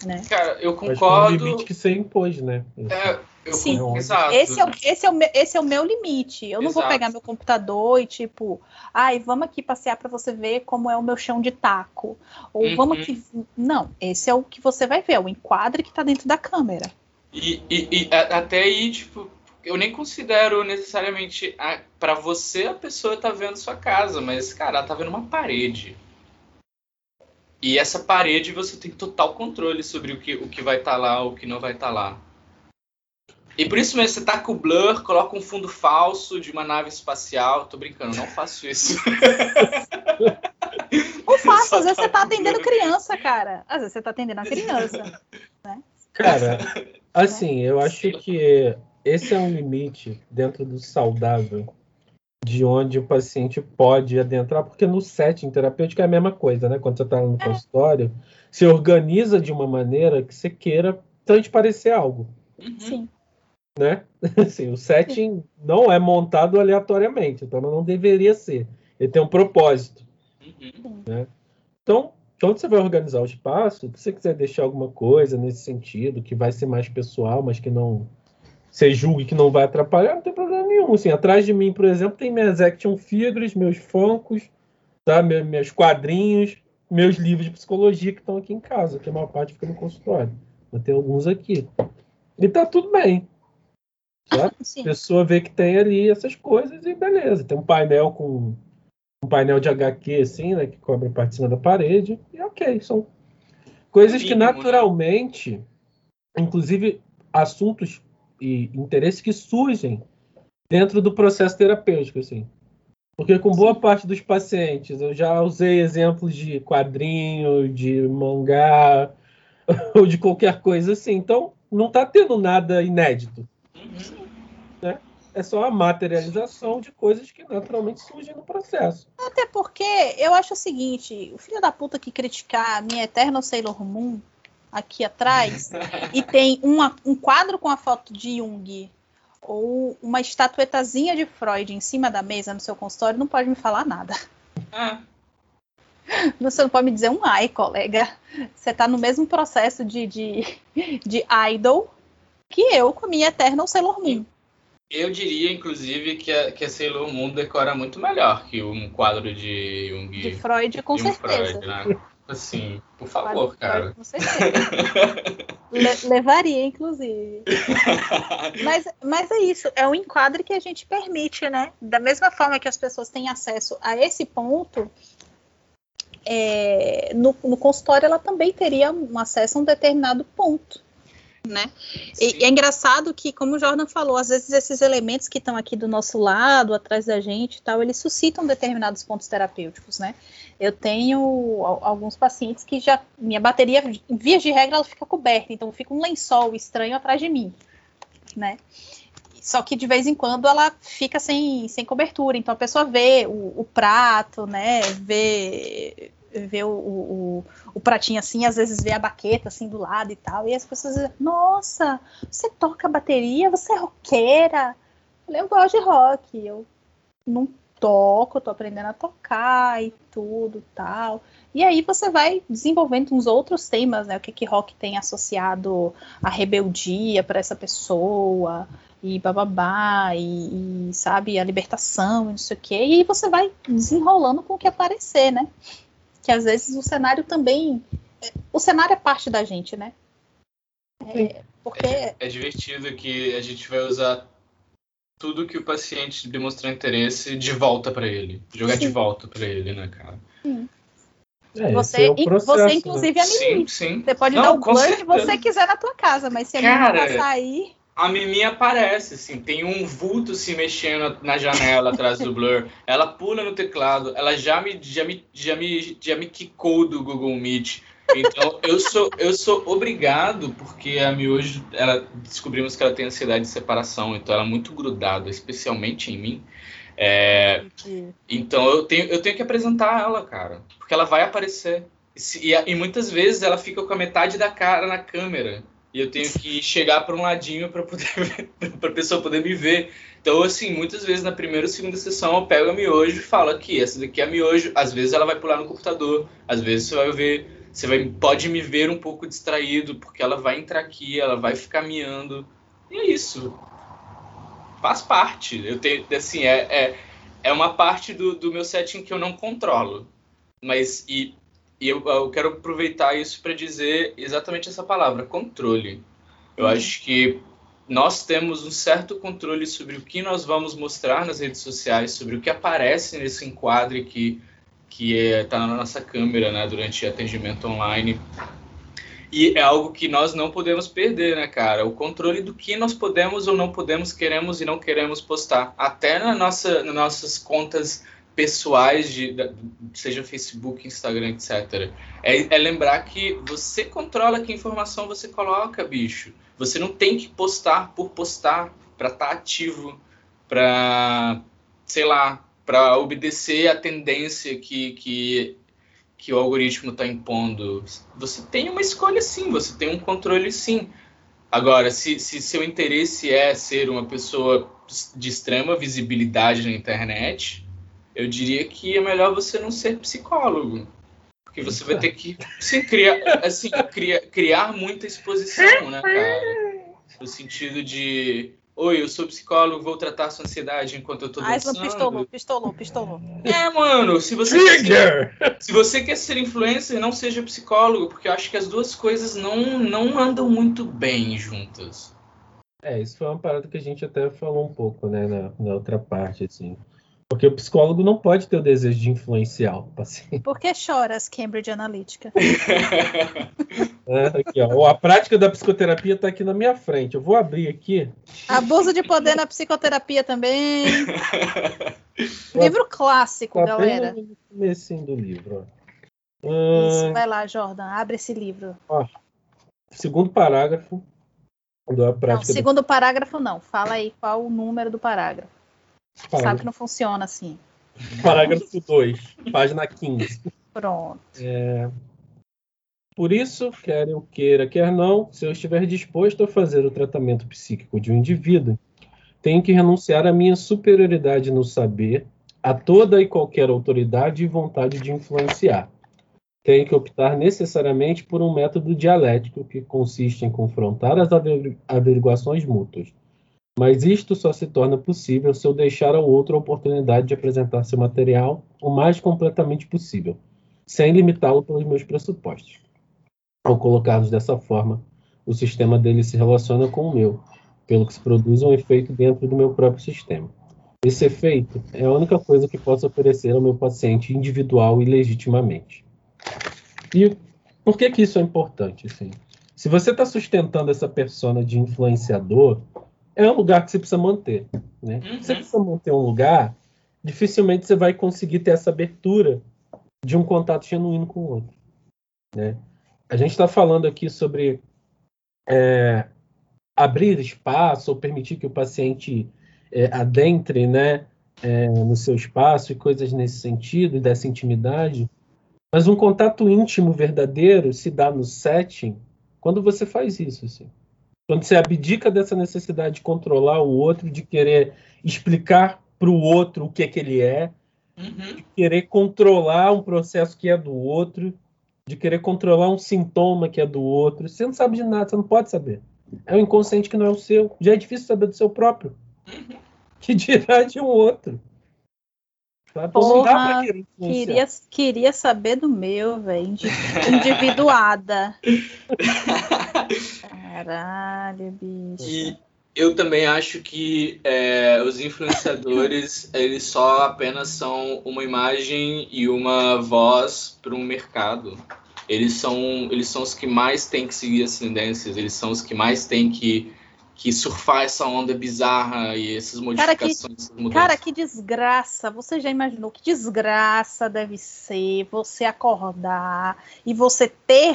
Né? Cara, eu concordo. É um limite que você impôs, né? É, eu Sim, exato. Esse é, o, esse, é o meu, esse é o meu limite. Eu não exato. vou pegar meu computador e tipo, ai, vamos aqui passear para você ver como é o meu chão de taco. Ou uhum. vamos aqui. Não, esse é o que você vai ver, é o enquadre que tá dentro da câmera. E, e, e até aí, tipo, eu nem considero necessariamente para você a pessoa tá vendo sua casa, mas, cara, ela tá vendo uma parede. E essa parede você tem total controle sobre o que, o que vai estar tá lá, o que não vai estar tá lá. E por isso mesmo, você tá com o blur, coloca um fundo falso de uma nave espacial. Tô brincando, não faço isso. Ou faço, às vezes você tá atendendo criança, cara. Às vezes você tá atendendo a criança. Né? Cara, assim, eu acho que esse é um limite dentro do saudável de onde o paciente pode adentrar, porque no setting terapêutico é a mesma coisa, né? Quando você está no é. consultório, se organiza de uma maneira que você queira transparecer algo. Uhum. Sim. Né? Assim, o setting Sim. não é montado aleatoriamente, então não deveria ser. Ele tem um propósito. Uhum. Né? Então, quando você vai organizar o espaço, se você quiser deixar alguma coisa nesse sentido, que vai ser mais pessoal, mas que não você julgue que não vai atrapalhar, não tem problema nenhum. Assim, atrás de mim, por exemplo, tem minhas action figures, meus funkos, tá? meus quadrinhos, meus livros de psicologia que estão aqui em casa, que a maior parte fica no consultório. Mas tem alguns aqui. E tá tudo bem. Tá? A pessoa vê que tem ali essas coisas e beleza. Tem um painel com um painel de HQ, assim, né? Que cobre a parte de cima da parede. E ok, são coisas que né? naturalmente, inclusive assuntos e interesses que surgem dentro do processo terapêutico, assim. Porque com boa parte dos pacientes, eu já usei exemplos de quadrinho, de mangá, ou de qualquer coisa assim. Então, não está tendo nada inédito. Né? É só a materialização de coisas que naturalmente surgem no processo. Até porque eu acho o seguinte: o filho da puta que criticar a minha eterna Sailor Moon aqui atrás e tem uma, um quadro com a foto de Jung ou uma estatuetazinha de Freud em cima da mesa no seu consultório, não pode me falar nada. Ah. Você não pode me dizer um ai, colega. Você está no mesmo processo de, de, de idol que eu com a minha Eternal Sailor Moon. Eu diria, inclusive, que a, que a Sailor Moon decora muito melhor que um quadro de Jung. De Freud, com certeza. Freud, né? Assim, por favor, cara. Com Le levaria, inclusive. mas, mas é isso, é um enquadre que a gente permite, né? Da mesma forma que as pessoas têm acesso a esse ponto, é, no, no consultório ela também teria um acesso a um determinado ponto né? E, e, é engraçado que, como o Jordan falou, às vezes esses elementos que estão aqui do nosso lado, atrás da gente e tal, eles suscitam determinados pontos terapêuticos, né? Eu tenho alguns pacientes que já, minha bateria, em vias de regra, ela fica coberta, então fica um lençol estranho atrás de mim, né? Só que de vez em quando ela fica sem, sem cobertura, então a pessoa vê o, o prato, né? Vê vê o, o, o, pratinho assim, às vezes vê a baqueta assim do lado e tal, e as pessoas dizem, nossa, você toca bateria, você é roqueira? Eu eu gosto de rock, eu não toco, tô aprendendo a tocar e tudo tal. E aí você vai desenvolvendo uns outros temas, né? O que que rock tem associado à rebeldia para essa pessoa e bababá e, e, sabe a libertação, e não sei o quê. E aí você vai desenrolando com o que aparecer, né? Que às vezes o cenário também. O cenário é parte da gente, né? É, porque... É, é divertido que a gente vai usar tudo que o paciente demonstrar interesse de volta para ele. Jogar sim. de volta para ele, né, cara? Sim. É, você, é processo, você, né? inclusive, né? é sim, sim. Você pode Não, dar o plano que você quiser na tua casa, mas se a cara, não passar aí. A Mimi aparece, assim, tem um vulto se mexendo na janela atrás do Blur. Ela pula no teclado, ela já me, já me, já me, já me quicou do Google Meet. Então, eu sou, eu sou obrigado, porque a Miojo, ela, descobrimos que ela tem ansiedade de separação, então ela é muito grudada, especialmente em mim. É, então, eu tenho, eu tenho que apresentar ela, cara, porque ela vai aparecer. E, e muitas vezes ela fica com a metade da cara na câmera e eu tenho que chegar para um ladinho para poder para a pessoa poder me ver. Então, assim, muitas vezes na primeira ou segunda sessão eu pego a miojo e falo aqui, essa daqui é a miojo. Às vezes ela vai pular no computador, às vezes você vai ver, você vai, pode me ver um pouco distraído, porque ela vai entrar aqui, ela vai ficar miando. E é isso. Faz parte. Eu tenho, assim, é, é, é uma parte do, do meu setting que eu não controlo. Mas, e e eu, eu quero aproveitar isso para dizer exatamente essa palavra, controle. Eu uhum. acho que nós temos um certo controle sobre o que nós vamos mostrar nas redes sociais, sobre o que aparece nesse enquadre que que está é, na nossa câmera, né, durante atendimento online. E é algo que nós não podemos perder, né, cara? O controle do que nós podemos ou não podemos, queremos e não queremos postar. Até na nossa, nas nossas contas pessoais, de, seja Facebook, Instagram, etc. É, é, lembrar que você controla que informação você coloca, bicho. Você não tem que postar por postar para estar tá ativo, para, sei lá, para obedecer a tendência que, que, que o algoritmo está impondo. Você tem uma escolha sim, você tem um controle sim. Agora, se, se seu interesse é ser uma pessoa de extrema visibilidade na internet, eu diria que é melhor você não ser psicólogo. Porque você vai ter que sim, criar, assim, criar, criar muita exposição, né, cara? No sentido de. Oi, eu sou psicólogo, vou tratar sua ansiedade enquanto eu tô dançando. Ah, pistolou, pistolou, pistolou. É, mano, se você, quer ser, se você quer ser influencer, não seja psicólogo, porque eu acho que as duas coisas não, não andam muito bem juntas. É, isso foi uma parada que a gente até falou um pouco, né, na, na outra parte, assim. Porque o psicólogo não pode ter o desejo de influenciar o paciente. Por que choras, Cambridge Analytica? é, aqui, ó. A prática da psicoterapia está aqui na minha frente. Eu vou abrir aqui. Abuso de poder na psicoterapia também. livro clássico, tá galera. No comecinho do livro. Ó. Isso, vai lá, Jordan. Abre esse livro. Ó, segundo parágrafo. Da prática não, segundo parágrafo não. Fala aí qual o número do parágrafo. Parágrafo. Sabe que não funciona assim. Parágrafo 2, página 15. Pronto. É... Por isso, quer eu queira, quer não, se eu estiver disposto a fazer o tratamento psíquico de um indivíduo, tenho que renunciar à minha superioridade no saber, a toda e qualquer autoridade e vontade de influenciar. Tenho que optar necessariamente por um método dialético que consiste em confrontar as averiguações mútuas, mas isto só se torna possível se eu deixar ao outro a oportunidade de apresentar seu material o mais completamente possível, sem limitá-lo pelos meus pressupostos. Ao colocá-los dessa forma, o sistema dele se relaciona com o meu, pelo que se produz um efeito dentro do meu próprio sistema. Esse efeito é a única coisa que posso oferecer ao meu paciente individual e legitimamente. E por que, que isso é importante? Assim? Se você está sustentando essa persona de influenciador, é um lugar que você precisa manter. Né? Uhum. Você precisa manter um lugar, dificilmente você vai conseguir ter essa abertura de um contato genuíno com o outro. Né? A gente está falando aqui sobre é, abrir espaço ou permitir que o paciente é, adentre né, é, no seu espaço e coisas nesse sentido, e dessa intimidade. Mas um contato íntimo verdadeiro se dá no setting quando você faz isso. Assim. Quando você abdica dessa necessidade de controlar o outro, de querer explicar para o outro o que é que ele é, uhum. de querer controlar um processo que é do outro, de querer controlar um sintoma que é do outro. Você não sabe de nada, você não pode saber. É o inconsciente que não é o seu. Já é difícil saber do seu próprio. Uhum. Que dirá de um outro. Porra, queria, queria saber do meu, velho. Individuada. Caralho, bicho. E eu também acho que é, os influenciadores, eles só apenas são uma imagem e uma voz para um mercado. Eles são, eles são os que mais têm que seguir as tendências, eles são os que mais têm que, que surfar essa onda bizarra e essas modificações. Cara, que, cara, que desgraça! Você já imaginou que desgraça deve ser você acordar e você ter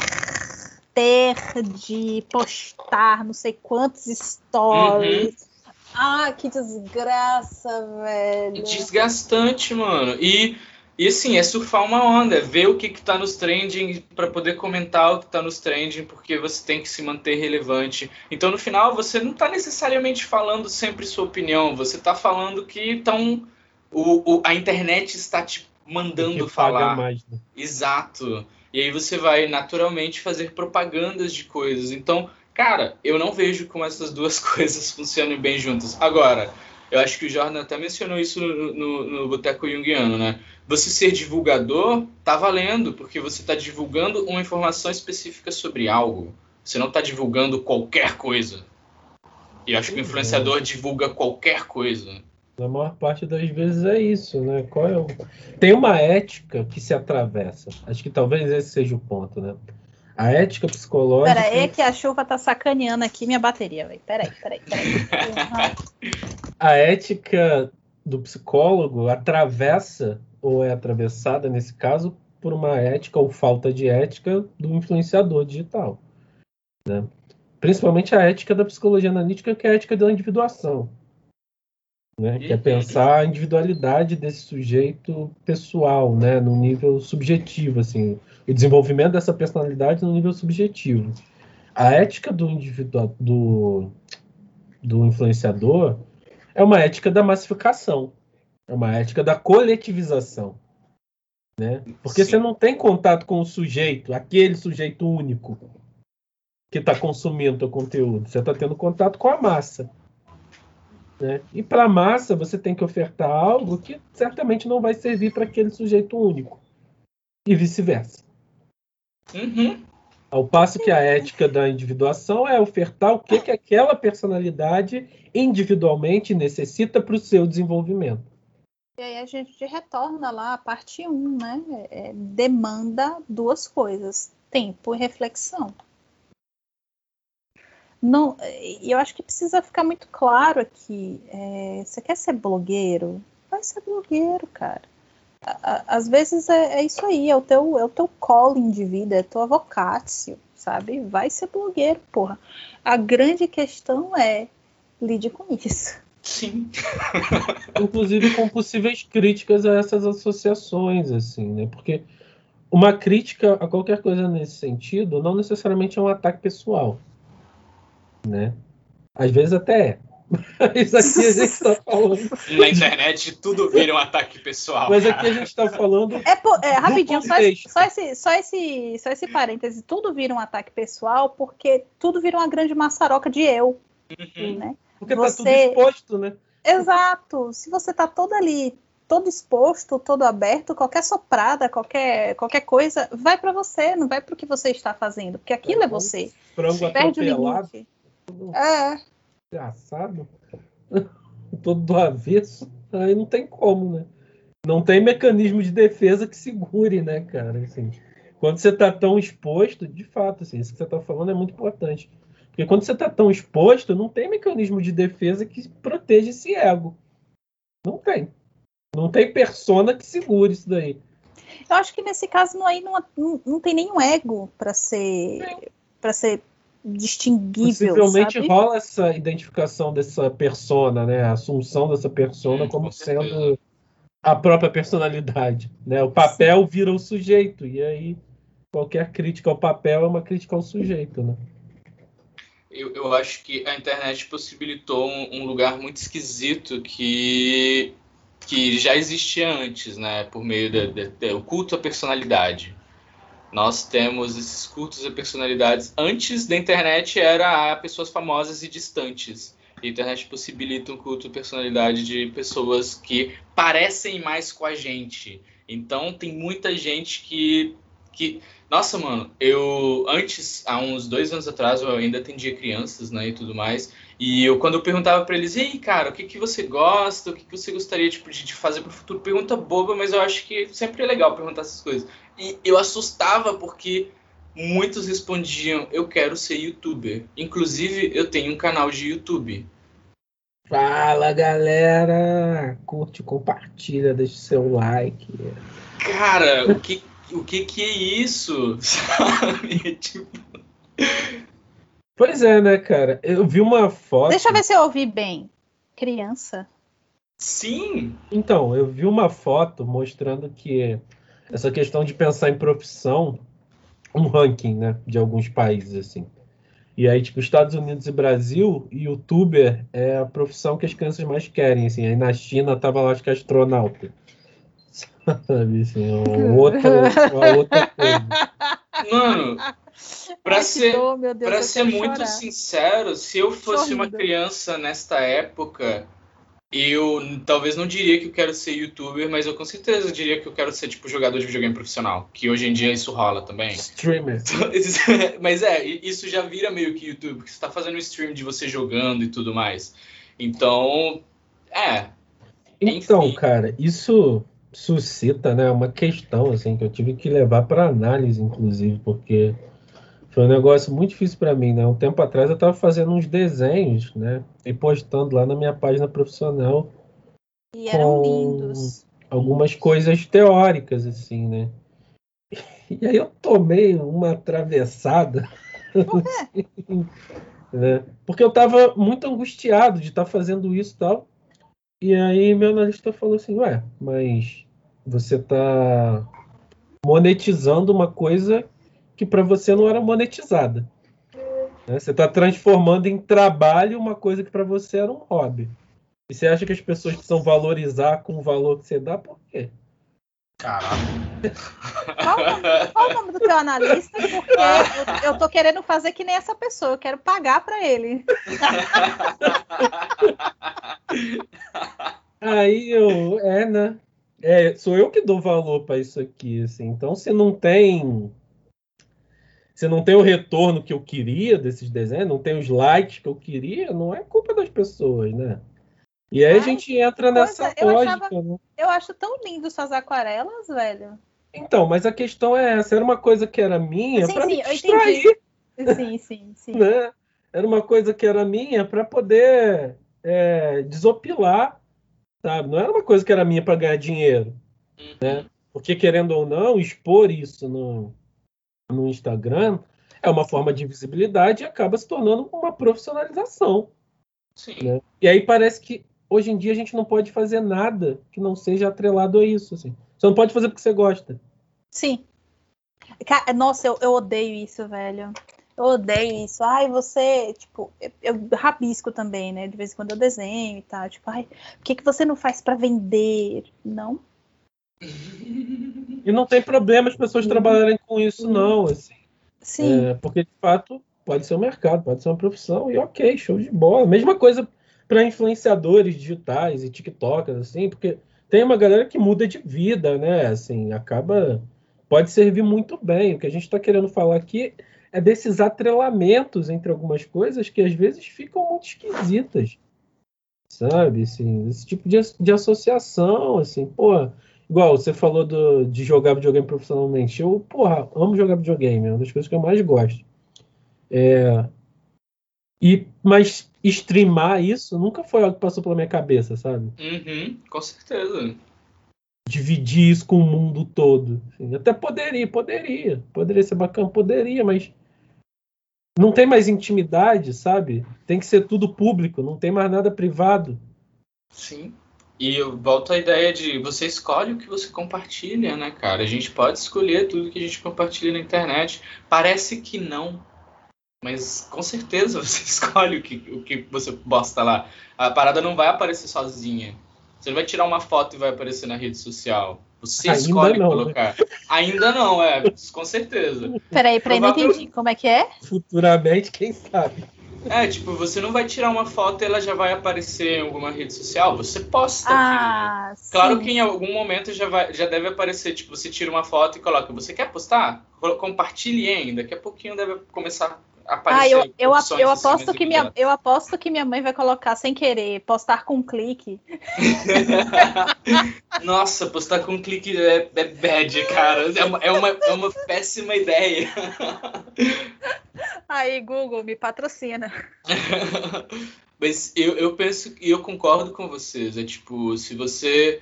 ter de postar não sei quantos stories. Uhum. Ah, que desgraça, velho. Desgastante, mano. E e assim, é surfar uma onda, é ver o que, que tá nos trending para poder comentar o que tá nos trending, porque você tem que se manter relevante. Então, no final, você não tá necessariamente falando sempre sua opinião, você tá falando que tão, o, o a internet está te mandando falar. Mais, né? Exato. E aí você vai naturalmente fazer propagandas de coisas. Então, cara, eu não vejo como essas duas coisas funcionam bem juntas. Agora, eu acho que o Jordan até mencionou isso no, no, no Boteco Jungiano, né? Você ser divulgador tá valendo, porque você está divulgando uma informação específica sobre algo. Você não está divulgando qualquer coisa. E eu acho que o influenciador divulga qualquer coisa. Na maior parte das vezes é isso, né? É o... Tem uma ética que se atravessa. Acho que talvez esse seja o ponto, né? A ética psicológica. Pera aí que a chuva tá sacaneando aqui minha bateria, velho. Peraí, peraí, peraí. a ética do psicólogo atravessa, ou é atravessada nesse caso, por uma ética ou falta de ética do influenciador digital. Né? Principalmente a ética da psicologia analítica, que é a ética da individuação. Né? Que é pensar a individualidade desse sujeito pessoal, né? no nível subjetivo. Assim o desenvolvimento dessa personalidade no nível subjetivo. A ética do, individual, do, do influenciador é uma ética da massificação, é uma ética da coletivização. Né? Porque Sim. você não tem contato com o sujeito, aquele sujeito único que está consumindo o conteúdo. Você está tendo contato com a massa. Né? E para a massa, você tem que ofertar algo que certamente não vai servir para aquele sujeito único. E vice-versa. Uhum. Ao passo que a ética da individuação é ofertar o que, que aquela personalidade individualmente necessita para o seu desenvolvimento. E aí a gente retorna lá a parte 1, né? É, demanda duas coisas: tempo e reflexão. Não, eu acho que precisa ficar muito claro aqui. É, você quer ser blogueiro? Vai ser blogueiro, cara às vezes é, é, isso aí, é o teu, é o teu calling de vida, é tua vocácio, sabe? Vai ser blogueiro, porra. A grande questão é lide com isso. Sim. Inclusive com possíveis críticas a essas associações, assim, né? Porque uma crítica a qualquer coisa nesse sentido não necessariamente é um ataque pessoal, né? Às vezes até é. Mas aqui a gente está falando. Na internet tudo vira um ataque pessoal. Mas aqui a gente está falando. É, é rapidinho, só esse, só, esse, só, esse, só esse parêntese. Tudo vira um ataque pessoal porque tudo vira uma grande maçaroca de eu. Uhum. Né? Porque você... tá tudo exposto, né? Exato. Se você tá todo ali, todo exposto, todo aberto, qualquer soprada, qualquer, qualquer coisa, vai para você, não vai para o que você está fazendo, porque aquilo é, é você. Frango Perde o limite. É engraçado, todo do avesso, aí não tem como, né? Não tem mecanismo de defesa que segure, né, cara? Assim, quando você está tão exposto, de fato, assim, isso que você está falando é muito importante. Porque quando você está tão exposto, não tem mecanismo de defesa que proteja esse ego. Não tem. Não tem persona que segure isso daí. Eu acho que nesse caso aí não, não, não tem nenhum ego para ser para ser distinguível. Possivelmente sabe? rola essa identificação dessa persona, né? A assunção dessa persona hum, como sendo a própria personalidade. Né? O papel vira o sujeito, e aí qualquer crítica ao papel é uma crítica ao sujeito. Né? Eu, eu acho que a internet possibilitou um, um lugar muito esquisito que, que já existia antes, né? Por meio do culto à personalidade nós temos esses cultos e personalidades. Antes da internet era pessoas famosas e distantes. a internet possibilita um culto e personalidade de pessoas que parecem mais com a gente. Então tem muita gente que. que nossa, mano, eu antes, há uns dois anos atrás, eu ainda atendia crianças né, e tudo mais. E eu, quando eu perguntava para eles, ei, cara, o que, que você gosta, o que, que você gostaria tipo, de, de fazer para o futuro? Pergunta boba, mas eu acho que sempre é legal perguntar essas coisas. E eu assustava porque muitos respondiam: Eu quero ser youtuber. Inclusive, eu tenho um canal de YouTube. Fala galera! Curte, compartilha, deixa o seu like. Cara, o que, o que, que é isso? Sabe? Tipo. Pois é, né, cara? Eu vi uma foto. Deixa eu ver se eu ouvi bem. Criança. Sim! Então, eu vi uma foto mostrando que essa questão de pensar em profissão, um ranking, né, de alguns países, assim. E aí, tipo, Estados Unidos e Brasil, youtuber é a profissão que as crianças mais querem, assim. Aí na China tava lá, acho que astronauta. Sabe, assim, uma outra, uma outra coisa. Mano, pra Ai, ser, dor, Deus, pra eu ser muito chorar. sincero, se eu fosse uma Sorrindo. criança nesta época, eu talvez não diria que eu quero ser youtuber, mas eu com certeza diria que eu quero ser, tipo, jogador de videogame profissional. Que hoje em dia isso rola também. Streamer. Mas é, isso já vira meio que YouTube, porque você tá fazendo um stream de você jogando e tudo mais. Então, é. Então, Enfim. cara, isso suscita, né, uma questão assim que eu tive que levar para análise, inclusive, porque foi um negócio muito difícil para mim, né? Um tempo atrás eu estava fazendo uns desenhos, né, e postando lá na minha página profissional E eram Com- lindos. algumas coisas teóricas, assim, né? E aí eu tomei uma atravessada, assim, né? Porque eu estava muito angustiado de estar fazendo isso e tal. E aí meu analista falou assim, ué, mas você está monetizando uma coisa que para você não era monetizada. né? Você está transformando em trabalho uma coisa que para você era um hobby. E você acha que as pessoas precisam valorizar com o valor que você dá? Por quê? Caralho. Qual, o nome- qual o nome do teu analista? Porque eu, eu tô querendo fazer que nem essa pessoa, eu quero pagar pra ele. Aí eu, é, né? É, sou eu que dou valor para isso aqui, assim. Então, se não tem, se não tem o retorno que eu queria desses desenhos, não tem os likes que eu queria, não é culpa das pessoas, né? E aí a Ai, gente entra nessa coisa, eu lógica, achava- né? Eu acho tão lindo suas aquarelas, velho. Então, mas a questão é essa, era uma coisa que era minha Sim, para sim, me distrair, Sim, sim, sim. né? Era uma coisa que era minha para poder é, desopilar, sabe? Não era uma coisa que era minha para ganhar dinheiro. Porque, querendo ou não, expor isso no, no Instagram é uma forma de visibilidade e acaba se tornando uma profissionalização. Sim. Né? E aí parece que hoje em dia a gente não pode fazer nada que não seja atrelado a isso. Assim. Você não pode fazer porque você gosta. Sim. Nossa, eu, eu odeio isso, velho. Eu odeio isso. Ai, você, tipo, eu, eu rabisco também, né? De vez em quando eu desenho e tal. Tipo, ai, por que, que você não faz pra vender? Não. E não tem problema as pessoas Uhum. trabalharem com isso, não. Assim. Sim. É, porque, de fato, pode ser um mercado, pode ser uma profissão, e ok, show de bola. Mesma coisa para influenciadores digitais e TikTokers, assim, porque tem uma galera que muda de vida, né? Assim, acaba. Pode servir muito bem. O que a gente está querendo falar aqui é desses atrelamentos entre algumas coisas que às vezes ficam muito esquisitas. Sabe? Assim, esse tipo de, de associação, assim, pô. Igual você falou do, de jogar videogame profissionalmente. Eu, porra, amo jogar videogame, é uma das coisas que eu mais gosto. É, e, mas streamar isso nunca foi algo que passou pela minha cabeça, sabe? Uhum, com certeza. Dividir isso com o mundo todo. assim. até poderia, poderia. Poderia ser bacana, poderia, mas não tem mais intimidade, sabe? Tem que ser tudo público, não tem mais nada privado. Sim. E eu volto à ideia de você escolhe o que você compartilha, né, cara? A gente pode escolher tudo que a gente compartilha na internet. Parece que não. Mas com certeza você escolhe o que, o que você posta lá. A parada não vai aparecer sozinha. Você não vai tirar uma foto e vai aparecer na rede social. Você Ainda escolhe não, né? colocar. Ainda não, é, com certeza. Peraí, peraí, não Provável- entendi. Como é que é? Futuramente, quem sabe? É, tipo, você não vai tirar uma foto e ela já vai aparecer em alguma rede social. Você posta. Ah. Claro que em algum momento já, vai, já deve aparecer, tipo, você tira uma foto e coloca, você quer postar? Co- Compartilhe em, daqui a pouquinho deve começar aparecer. Ah, eu, eu, eu, aposto que minha, eu aposto que minha mãe vai colocar sem querer, postar com um clique. Nossa, postar com um clique é, é bad, cara. É uma, é, uma, é uma péssima ideia. Aí, Google, me patrocina. Mas eu, eu penso e eu concordo com vocês. É tipo, se você.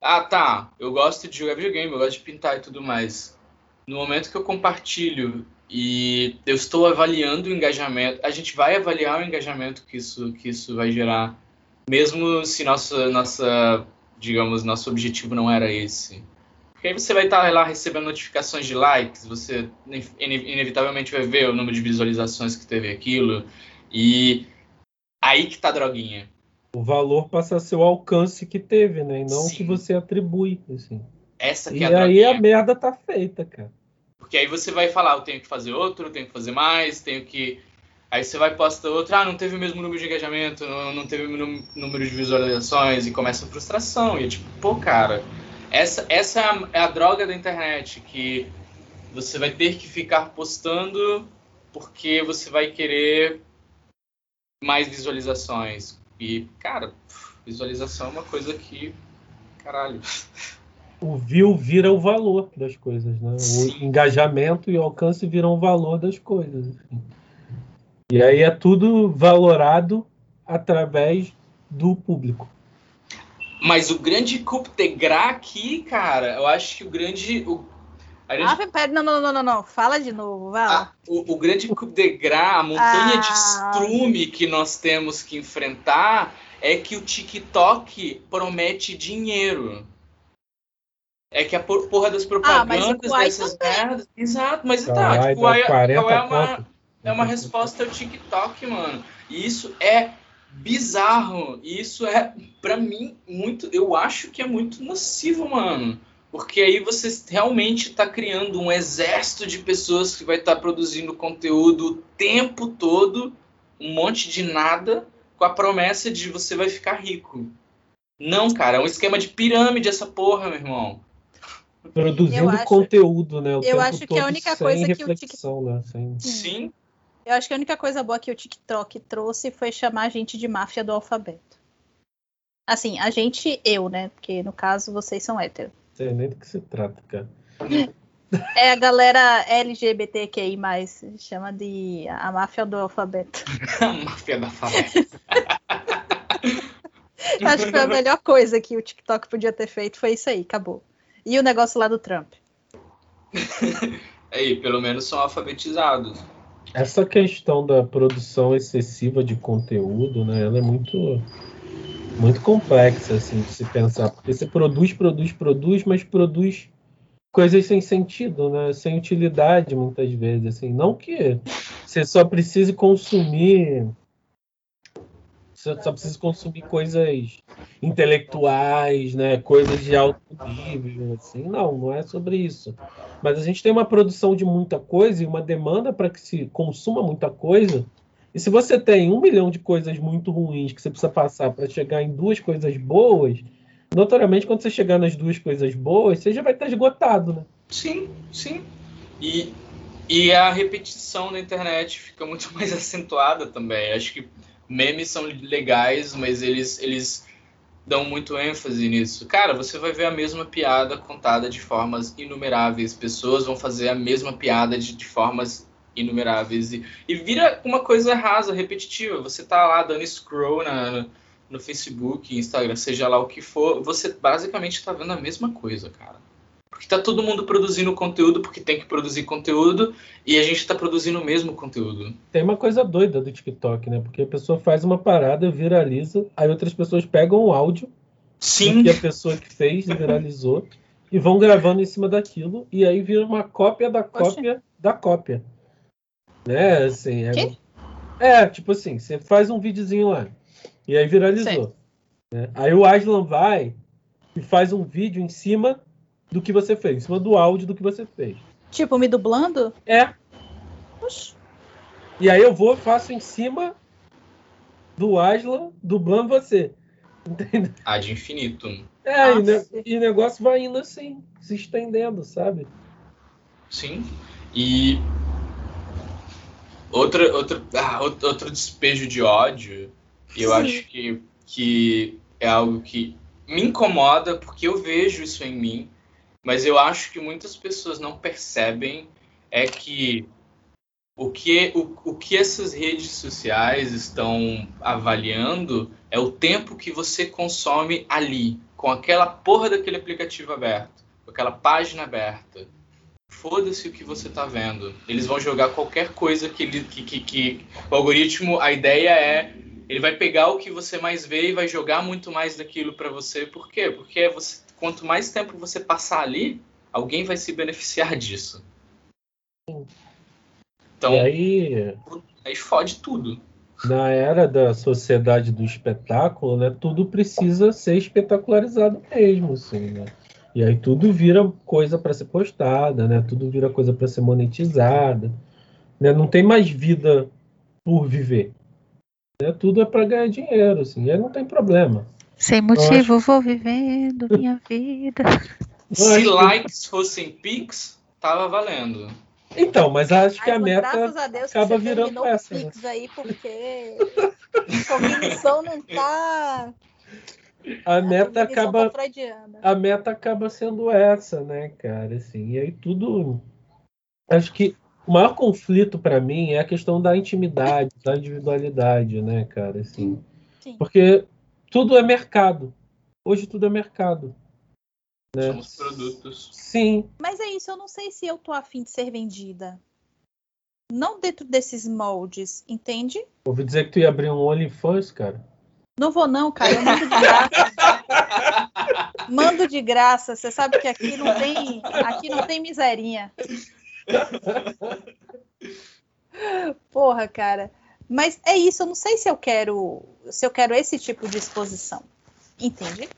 Ah, tá. Eu gosto de jogar videogame, eu gosto de pintar e tudo mais. No momento que eu compartilho e eu estou avaliando o engajamento, a gente vai avaliar o engajamento que isso, que isso vai gerar, mesmo se nossa, nossa, digamos, nosso objetivo não era esse. Porque aí você vai estar lá recebendo notificações de likes, você ine- inevitavelmente vai ver o número de visualizações que teve aquilo, e aí que tá a droguinha. O valor passa a ser o alcance que teve, né? E não o Sim. que você atribui. Assim. Essa que E é a aí droguinha. a merda tá feita, cara. Porque aí você vai falar, eu tenho que fazer outro, eu tenho que fazer mais, tenho que. Aí você vai postar outro, ah, não teve o mesmo número de engajamento, não, não teve o mesmo número de visualizações, e começa a frustração. E é tipo, pô, cara, essa, essa é, a, é a droga da internet, que você vai ter que ficar postando porque você vai querer mais visualizações. E, cara, visualização é uma coisa que. Caralho. O view vira o valor das coisas, né? O engajamento e o alcance viram o valor das coisas. assim. E aí é tudo valorado através do público. Mas o grande coup de gras aqui, cara, eu acho que o grande. O, a grande Ah, pera, não, não, não, não, não. Fala de novo, vai lá. o, o grande coup de gras, a montanha de Ah. estrume que nós temos que enfrentar é que o TikTok promete dinheiro. É que a por- porra das Ah, propagandas Kwai dessas merdas. Exato, mas tá, Caralho, tipo, dá aí, 40 qual é uma, é uma resposta ao TikTok, mano. E isso é bizarro. E isso é, pra mim, muito. Eu acho que é muito nocivo, mano. Porque aí você realmente tá criando um exército de pessoas que vai estar produzindo conteúdo o tempo todo, um monte de nada, com a promessa de você vai ficar rico. Não, cara, é um esquema de pirâmide essa porra, meu irmão. Produzindo acho- que o eu tempo acho que a todo única coisa que o né? Sem... Sim. Eu acho que a única coisa boa que o TikTok trouxe foi chamar a gente de máfia do alfabeto. Assim, a gente, eu, né? Porque no caso vocês são héteros. Não sei nem do que se trata, cara. É a galera LGBTQI, chama de a máfia do alfabeto. Máfia da fala. Acho que foi a melhor coisa que o TikTok podia ter feito foi isso aí, acabou. E o negócio lá do Trump. Aí, pelo menos são alfabetizados. Essa questão da produção excessiva de conteúdo, né? Ela é muito muito complexa assim de se pensar, porque você produz, produz, produz, mas produz coisas sem sentido, né? Sem utilidade muitas vezes, assim, não que você só precise consumir você só precisa consumir coisas intelectuais, né? Coisas de alto nível, assim. Não, não é sobre isso. Mas a gente tem uma produção de muita coisa e uma demanda para que se consuma muita coisa. E se você tem um milhão de coisas muito ruins que você precisa passar para chegar em duas coisas boas, notoriamente quando você chegar nas duas coisas boas, você já vai estar esgotado, né? Sim, sim. E, e a repetição na internet fica muito mais acentuada também. Acho que memes são legais, mas eles, eles dão muito ênfase nisso. Cara, você vai ver a mesma piada contada de formas inumeráveis. Pessoas vão fazer a mesma piada de, de formas inumeráveis. E, e vira uma coisa rasa, repetitiva. Você tá lá dando scroll na, no, Facebook, Instagram, seja lá o que for, você basicamente tá vendo a mesma coisa, cara. Porque tá todo mundo produzindo conteúdo porque tem que produzir conteúdo e a gente tá produzindo o mesmo conteúdo. Tem uma coisa doida do TikTok, né? Porque a pessoa faz uma parada, viraliza, aí outras pessoas pegam o áudio Sim, que a pessoa que fez viralizou e vão gravando em cima daquilo e aí vira uma cópia da cópia da cópia. Né? Assim, é, Quê? é, tipo assim, você faz um videozinho lá e aí viralizou. né? Aí o Aslan vai e faz um vídeo em cima do que você fez, em cima do áudio do que você fez. Tipo, me dublando? É. Oxi. E aí eu vou e faço em cima do Aslan dublando você. Entendeu? ad infinito. É, e, Nossa. ne- e o negócio vai indo assim, se estendendo, sabe? Sim. E Outra, outra, ah, outro despejo de ódio, e eu Sim. acho que, que é algo que me incomoda porque eu vejo isso em mim, mas eu acho que muitas pessoas não percebem é que o que, o, o que essas redes sociais estão avaliando é o tempo que você consome ali, com aquela porra daquele aplicativo aberto, com aquela página aberta. Foda-se o que você está vendo. Eles vão jogar qualquer coisa que, que, que, que o algoritmo, a ideia é ele vai pegar o que você mais vê e vai jogar muito mais daquilo para você. Por quê? Porque você, quanto mais tempo você passar ali, alguém vai se beneficiar disso. Então, e aí, aí fode tudo. Na era da sociedade do espetáculo, né, tudo precisa ser espetacularizado mesmo, assim, né? E aí tudo vira coisa para ser postada, né? Tudo vira coisa para ser monetizada, né? Não tem mais vida por viver. Né? Tudo é para ganhar dinheiro, assim, aí não tem problema. Sem motivo, acho... vou vivendo minha vida. Se likes fossem pics, tava valendo. Então, mas acho que Ai, a meta a Deus, acaba virando essa. Né? aí porque a cognição não tá. A meta a acaba tá a meta acaba sendo essa, né, cara? Assim, e aí tudo. Acho que o maior conflito para mim é a questão da intimidade, da individualidade, né, cara? Assim, Sim. porque tudo é mercado. Hoje tudo é mercado. Né? Somos produtos. Sim. Mas é isso, eu não sei se eu tô afim de ser vendida. Não dentro desses moldes, entende? Ouvi dizer que tu ia abrir um OnlyFans, cara. Não vou não, cara, eu mando de graça. mando de graça. Você sabe que aqui não tem, aqui não tem miserinha. Porra, cara. Mas é isso, eu não sei se eu quero, se eu quero esse tipo de exposição. Entende?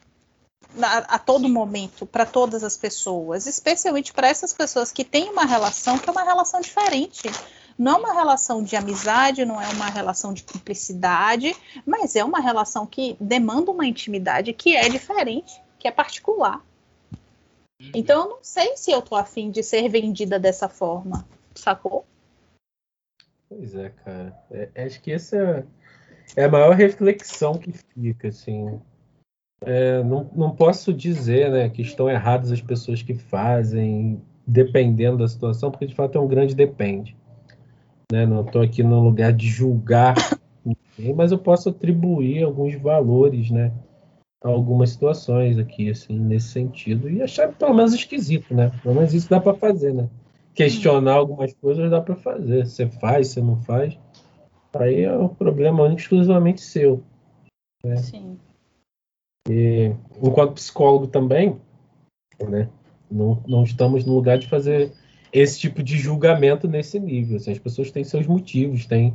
A, a todo momento, para todas as pessoas, especialmente para essas pessoas que têm uma relação que é uma relação diferente. Não é uma relação de amizade, não é uma relação de cumplicidade, mas é uma relação que demanda uma intimidade que é diferente, que é particular. Uhum. Então eu não sei se eu tô afim de ser vendida dessa forma, sacou? Pois é, cara. É, acho que essa é, é a maior reflexão que fica, assim. É, não, não posso dizer né, que estão erradas as pessoas que fazem, dependendo da situação, porque de fato é um grande depende. Né? Não estou aqui no lugar de julgar ninguém, mas eu posso atribuir alguns valores, né? algumas situações aqui, assim, nesse sentido, e achar pelo menos esquisito, né? Pelo menos isso dá para fazer, né? Questionar algumas coisas dá para fazer. Você faz, você não faz. Aí é um problema único, exclusivamente seu. Né? Sim. E, enquanto psicólogo também, né? Não, não estamos no lugar de fazer esse tipo de julgamento nesse nível. Assim, as pessoas têm seus motivos, têm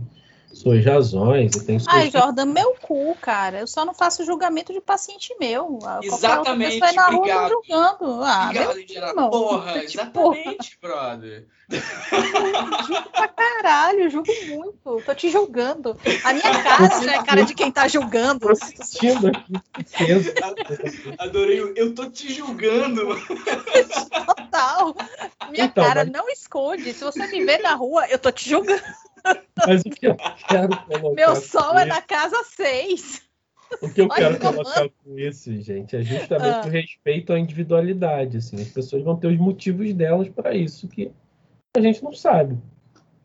suas razões e tem suas... Ai, Jordan, meu cu, cara. Eu só não faço julgamento de paciente meu. Exatamente, vai na obrigado. Rua julgando. Ah, obrigado, Porra, tipo, exatamente, porra. brother. Julgo pra caralho, julgo muito. Tô te julgando. A minha cara já é cara de quem tá julgando. assistindo aqui. Adorei. Eu tô te julgando. Total. Minha então, cara mas... não esconde. Se você me ver na rua, eu tô te julgando. Mas o que eu quero colocar. Meu sol é na casa 6. O que eu quero colocar com isso, gente, é justamente ah. o respeito à individualidade. Assim. As pessoas vão ter os motivos delas para isso que a gente não sabe.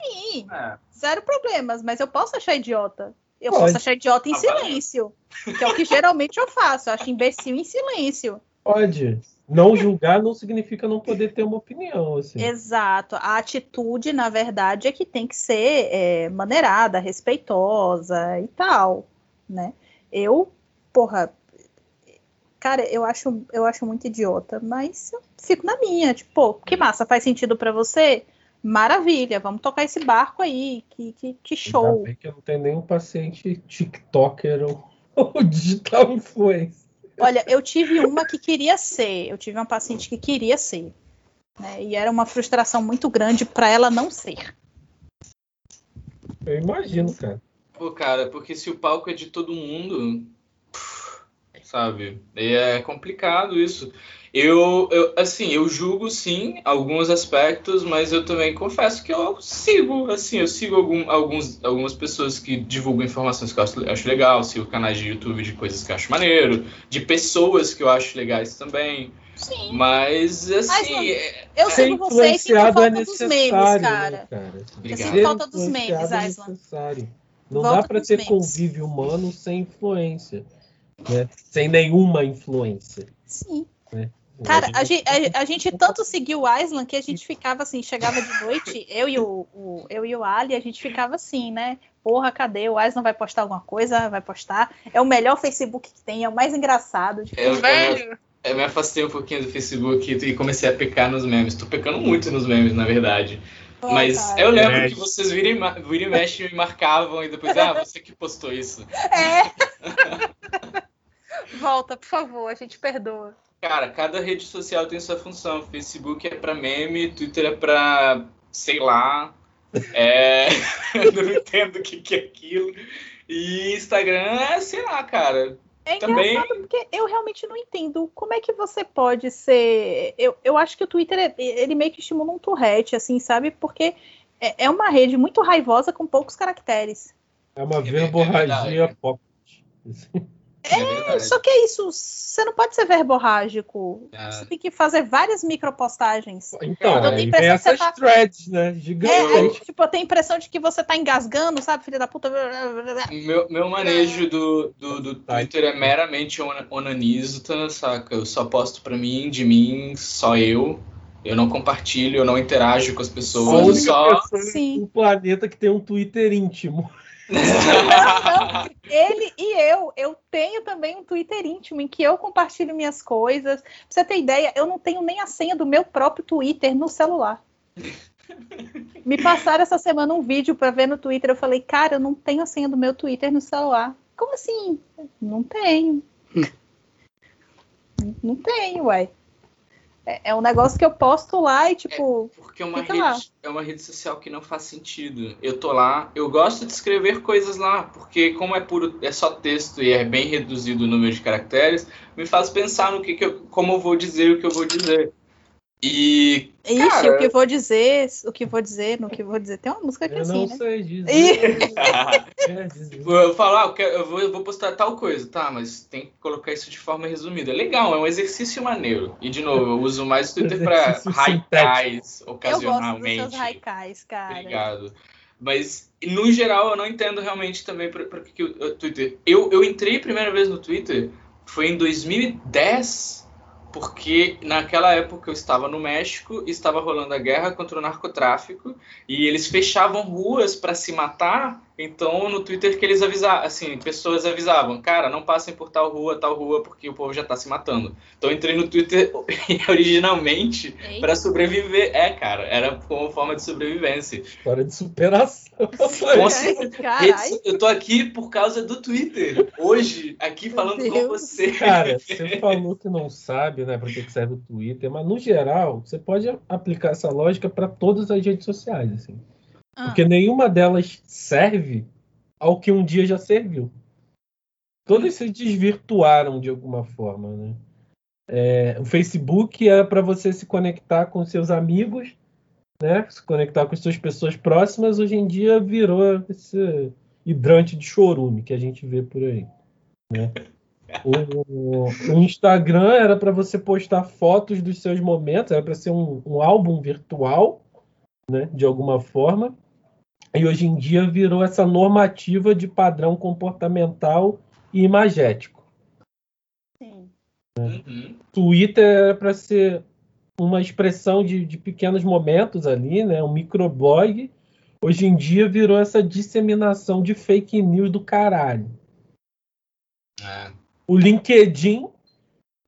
Sim, é. zero problemas, mas eu posso achar idiota. Eu Pode. posso achar idiota em ah, silêncio, que é o que geralmente eu faço. Eu acho imbecil em silêncio. Pode não julgar não significa não poder ter uma opinião. Assim. Exato. A atitude, na verdade, é que tem que ser é, maneirada, respeitosa e tal, né? Eu, porra, cara, eu acho, eu acho muito idiota, mas eu fico na minha, tipo, pô, que massa, faz sentido para você? Maravilha, vamos tocar esse barco aí, que, que, que show. Ainda bem que eu não tenho nenhum paciente TikToker ou, ou digital influencer. Olha, eu tive uma que queria ser, eu tive uma paciente que queria ser, né? E era uma frustração muito grande para ela não ser. Eu imagino, cara. Pô, cara, porque se o palco é de todo mundo. sabe? E é complicado isso. Eu, eu, assim, eu julgo sim alguns aspectos, mas eu também confesso que eu sigo, assim, eu sigo algum, alguns, algumas pessoas que divulgam informações que eu acho, acho legal, sigo canais de YouTube de coisas que eu acho maneiro, de pessoas que eu acho legais também. Sim. Mas, assim. Mas, é- Eu sigo você e sinto falta é dos memes, né, cara. cara? Obrigado. sinto falta dos memes, é Aislan. necessário. Não Volta dá para ter memes. convívio humano sem influência, né? Sem nenhuma influência. Sim. né? Cara, a gente- a, a gente tanto seguiu o Island que a gente ficava assim, chegava de noite, eu e o, o- eu e o Ali, a gente ficava assim, né? Porra, cadê? O Island vai postar alguma coisa? Vai postar. É o melhor Facebook que tem, é o mais engraçado. Tipo, Eu- eu- velho. Eu me afastei um pouquinho do Facebook e comecei a pecar nos memes. Tô pecando muito nos memes, na verdade. Mas eu lembro Mexe. que vocês viram e, ma- viram e mexe me marcavam e depois, ah, você que postou isso. É. Volta, por favor, a gente perdoa. Cara, cada rede social tem sua função. Facebook é pra meme, Twitter é pra, sei lá, é... não entendo o que, que é aquilo. E Instagram é, sei lá, cara. É Também- engraçado porque eu realmente não entendo como é que você pode ser. Eu, eu acho que o Twitter é- ele meio que estimula um Tourette, assim, sabe? Porque é, é uma rede muito raivosa com poucos caracteres. É uma É é verborragia verdade. pocket. É, verdade. Só que é isso, você não pode ser verborrágico. Ah. Você tem que fazer várias micropostagens. Então, vem impressão que essas você tá- threads, né? É, aí, Gigantes. tipo, eu tenho a impressão de que você tá engasgando, sabe, filha da puta? Meu, meu manejo do, do, do Twitter é meramente ona- onanista, saca? Eu só posto pra mim, de mim, só eu. Eu não compartilho, eu não interajo com as A pessoas, única eu só. pessoa Sim. no planeta que tem um Twitter íntimo. Ele e eu, eu tenho também um Twitter íntimo em que eu compartilho minhas coisas. Pra você ter ideia, eu não tenho nem a senha do meu próprio Twitter no celular. Me passaram essa semana um vídeo pra ver no Twitter. Eu falei, cara, eu não tenho a senha do meu Twitter no celular. Como assim? Não tenho. Não tenho, uai. É, é um negócio que eu posto lá e, tipo, Porque é uma, lá. rede, é uma rede social que não faz sentido. Eu tô lá, eu gosto de escrever coisas lá, porque como é puro, é só texto e é bem reduzido o número de caracteres, me faz pensar no que, que eu, como eu vou dizer o que eu vou dizer. E ixi, Cara. o que vou dizer, o que vou dizer, no que vou dizer. Tem uma música que é Eu assim, não né? sei dizer. Eu falo, ah, eu, eu vou, eu vou postar tal coisa, tá, mas tem que colocar isso de forma resumida. Legal, é um exercício maneiro. E de novo, eu uso mais o Twitter para Exercício haikais Eu gosto dos ocasionalmente. seus haikais, cara. Obrigado. Mas, no geral, eu não entendo realmente também para que, o Twitter. Eu, eu entrei a primeira vez no Twitter foi em 2010, porque naquela época eu estava no México estava rolando a guerra contra o narcotráfico e eles fechavam ruas para se matar. Então, no Twitter que eles avisavam, assim, pessoas avisavam, cara, não passem por tal rua, tal rua, porque o povo já tá se matando. Então, eu entrei no Twitter originalmente para sobreviver. É, cara, era como forma de sobrevivência. História de superação. Certeza. Caralho. Eu tô aqui por causa do Twitter. Hoje, aqui Meu falando com você. Cara, você falou que não sabe, né, para que que serve o Twitter, mas no geral, você pode aplicar essa lógica para todas as redes sociais, assim. Ah. Porque nenhuma delas serve ao que um dia já serviu. Todas se desvirtuaram de alguma forma, né? É, o Facebook é para você se conectar com seus amigos, né? Se conectar com as suas pessoas próximas. Hoje em dia virou esse hidrante de chorume que a gente vê por aí. Né? O, o Instagram era para você postar fotos dos seus momentos, era para ser um, um álbum virtual, né? De alguma forma. E hoje em dia virou essa normativa de padrão comportamental e imagético. Sim. Uhum. Twitter era para ser uma expressão de, de pequenos momentos ali, né? Um microblog. Hoje em dia virou essa disseminação de fake news do caralho. É. O LinkedIn,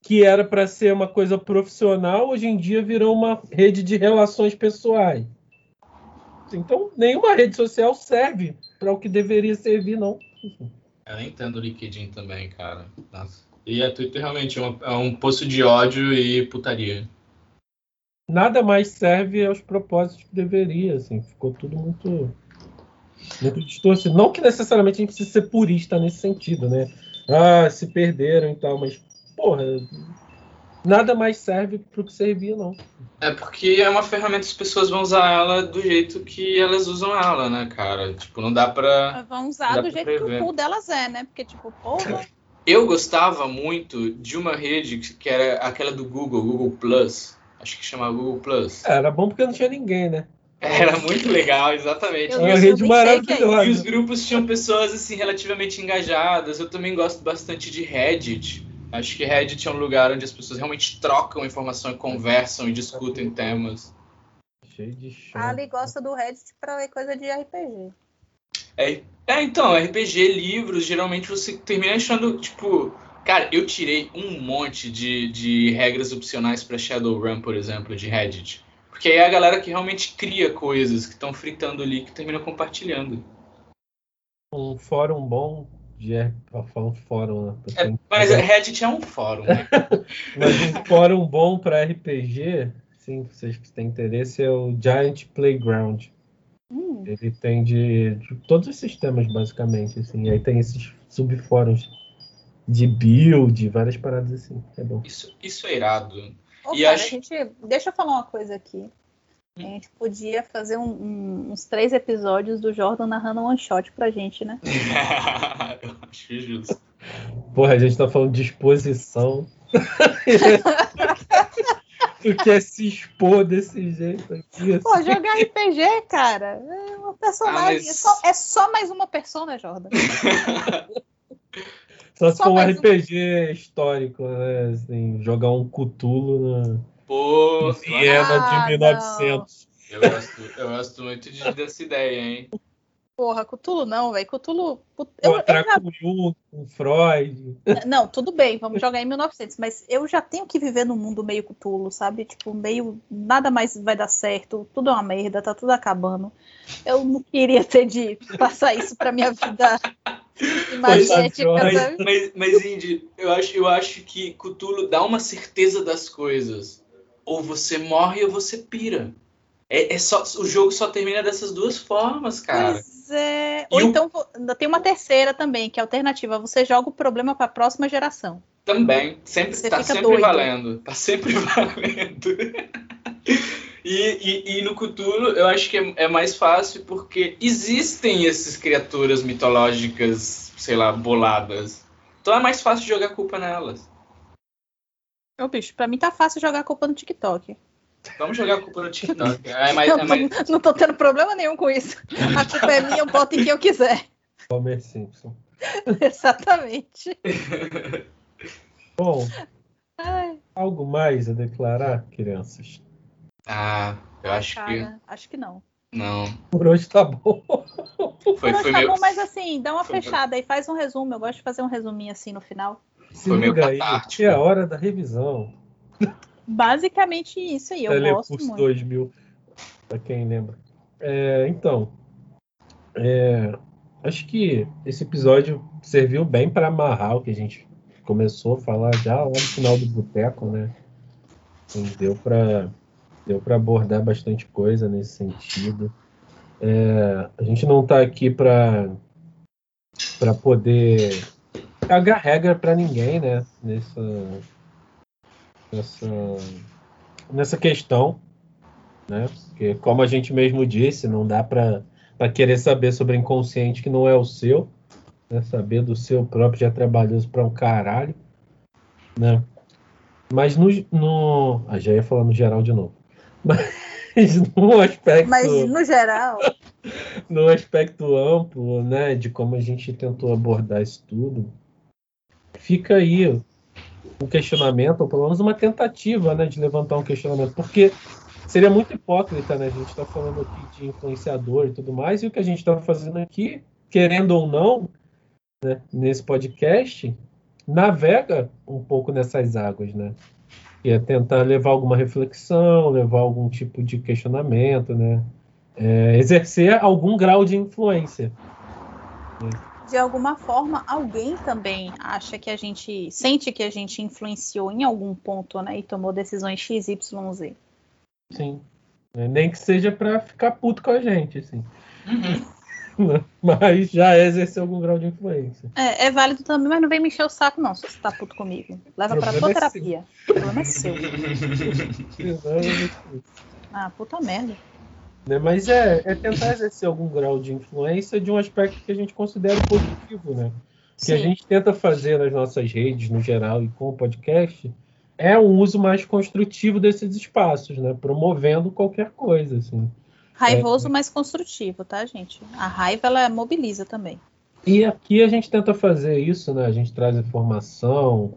que era para ser uma coisa profissional, hoje em dia virou uma rede de relações pessoais. Então, nenhuma rede social serve para o que deveria servir, não. Eu entendo o LinkedIn também, cara. Nossa. E a Twitter realmente é, uma- é um poço de ódio e putaria. Nada mais serve aos propósitos que deveria, assim. Ficou tudo muito, muito distorcido. Não que necessariamente a gente precise ser purista nesse sentido, né? ah, se perderam e tal, mas, porra, nada mais serve pro que servia, não. É porque é uma ferramenta que as pessoas vão usar ela do jeito que elas usam ela, né, cara? Tipo, não dá pra. Vão usar do jeito prever. que o cu delas é, né? Porque, tipo, porra. Eu gostava muito de uma rede que era aquela do Google, Google Plus. Acho que chamava Google Plus. Era bom porque não tinha ninguém, né? Era muito legal, exatamente. Uma rede maravilhosa. E os grupos tinham pessoas assim relativamente engajadas. Eu também gosto bastante de Reddit. Acho que Reddit é um lugar onde as pessoas realmente trocam informação e conversam e discutem temas. Cheio de chão. A Ali gosta do Reddit pra ver coisa de RPG. É, é, então, RPG, livros, geralmente você termina achando, tipo. Cara, eu tirei um monte de, de regras opcionais para Shadowrun, por exemplo, de Reddit. Porque aí é a galera que realmente cria coisas que estão fritando ali que termina compartilhando. Um fórum bom de um fórum, né? É, mas Reddit é um fórum, né? mas um fórum bom para RPG, sim, vocês que têm interesse, é o Giant Playground. Hum. Ele tem de, de, todos os sistemas, basicamente, assim. Aí tem esses subfóruns de build, várias paradas assim. É bom. Isso, isso é irado. Ô, e cara, acho... a gente, deixa eu falar uma coisa aqui. A gente podia fazer um, um, uns três episódios do Jordan narrando um one shot pra gente, né? eu acho justo. Porra, a gente tá falando de exposição. tu quer se expor desse jeito aqui? Assim. Pô, jogar RPG, cara, é uma personagem. Ah, mas... é, só, é, só, mais uma persona, Jordan. só se for um RPG um... histórico, né? Assim, jogar um Cthulhu na. Pô, Viena ah, de 1900. Eu gosto, eu gosto muito de, dessa ideia, hein? Porra, Cutulo não, velho. Cutulo. Eu, eu já... com Jung, com Freud. Não, tudo bem, vamos jogar em 1900, mas eu já tenho que viver num mundo meio Cutulo, sabe? Tipo, meio. Nada mais vai dar certo, tudo é uma merda, tá tudo acabando. Eu não queria ter de passar isso pra minha vida imagética, mas, mas, mas, Indy, eu acho, eu acho que Cutulo dá uma certeza das coisas. Ou você morre ou você pira. É, é, só, o jogo só termina dessas duas formas, cara. Pois é. Ou então tem uma terceira também, que é alternativa. Você joga o problema para a próxima geração. Também. Sempre, Você tá sempre doido. valendo. Tá sempre valendo. e, e, e, no Cthulhu eu acho que é, é mais fácil porque existem essas criaturas mitológicas, sei lá, boladas. Então é mais fácil jogar culpa nelas. Ô, bicho, pra mim tá fácil jogar culpa no TikTok. Vamos jogar a culpa no TikTok. É mais, é mais... Não tô tendo problema nenhum com isso. A culpa é minha, eu boto em quem eu quiser. Homer Simpson. Exatamente. Bom, Ai. algo mais a declarar, crianças? Ah, eu acho Cara, que. Acho que não. Não. Por hoje tá bom. Foi, Por hoje foi tá meio... bom, mas assim, dá uma foi fechada aí, faz um resumo. Eu gosto de fazer um resuminho assim no final. Se foi liga aí, que é a hora da revisão. Basicamente isso aí, eu Telepulse gosto muito. 2000, pra quem lembra. É, então, é, acho que esse episódio serviu bem para amarrar o que a gente começou a falar já lá no final do boteco, né? Então, deu para deu para abordar bastante coisa nesse sentido. É, a gente não está aqui para para poder cagar regra para ninguém, né? Nessa nessa, nessa questão, né? Porque, como a gente mesmo disse, não dá para querer saber sobre inconsciente que não é o seu, né? Saber do seu próprio já é trabalhoso para um caralho, né? Mas no, no. Ah, já ia falar no geral de novo. Mas no aspecto. Mas no geral. no aspecto amplo, né? De como a gente tentou abordar isso tudo, fica aí um questionamento, ou pelo menos uma tentativa né, de levantar um questionamento, porque seria muito hipócrita, né? A gente está falando aqui de influenciador e tudo mais, e o que a gente está fazendo aqui, querendo ou não, né, nesse podcast, navega um pouco nessas águas, né? E é tentar levar alguma reflexão, levar algum tipo de questionamento, né? É, exercer algum grau de influência. Né? De alguma forma, alguém também acha que a gente sente que a gente influenciou em algum ponto, né? E tomou decisões X, Y, Z. Sim. É, nem que seja para ficar puto com a gente, assim. Uhum. mas já exerceu algum grau de influência. É, é, válido também, mas não vem me encher o saco, não, se você tá puto comigo. Leva pra tua é terapia. O problema é seu. ah, puta merda. Né, mas é, é tentar exercer algum grau de influência de um aspecto que a gente considera positivo, né? Que Sim. a gente tenta fazer nas nossas redes, no geral, e com o podcast, é um uso mais construtivo desses espaços, né? Promovendo qualquer coisa, assim. Raivoso, é, mas construtivo, tá, gente? A raiva, ela mobiliza também. E aqui a gente tenta fazer isso, né? A gente traz informação,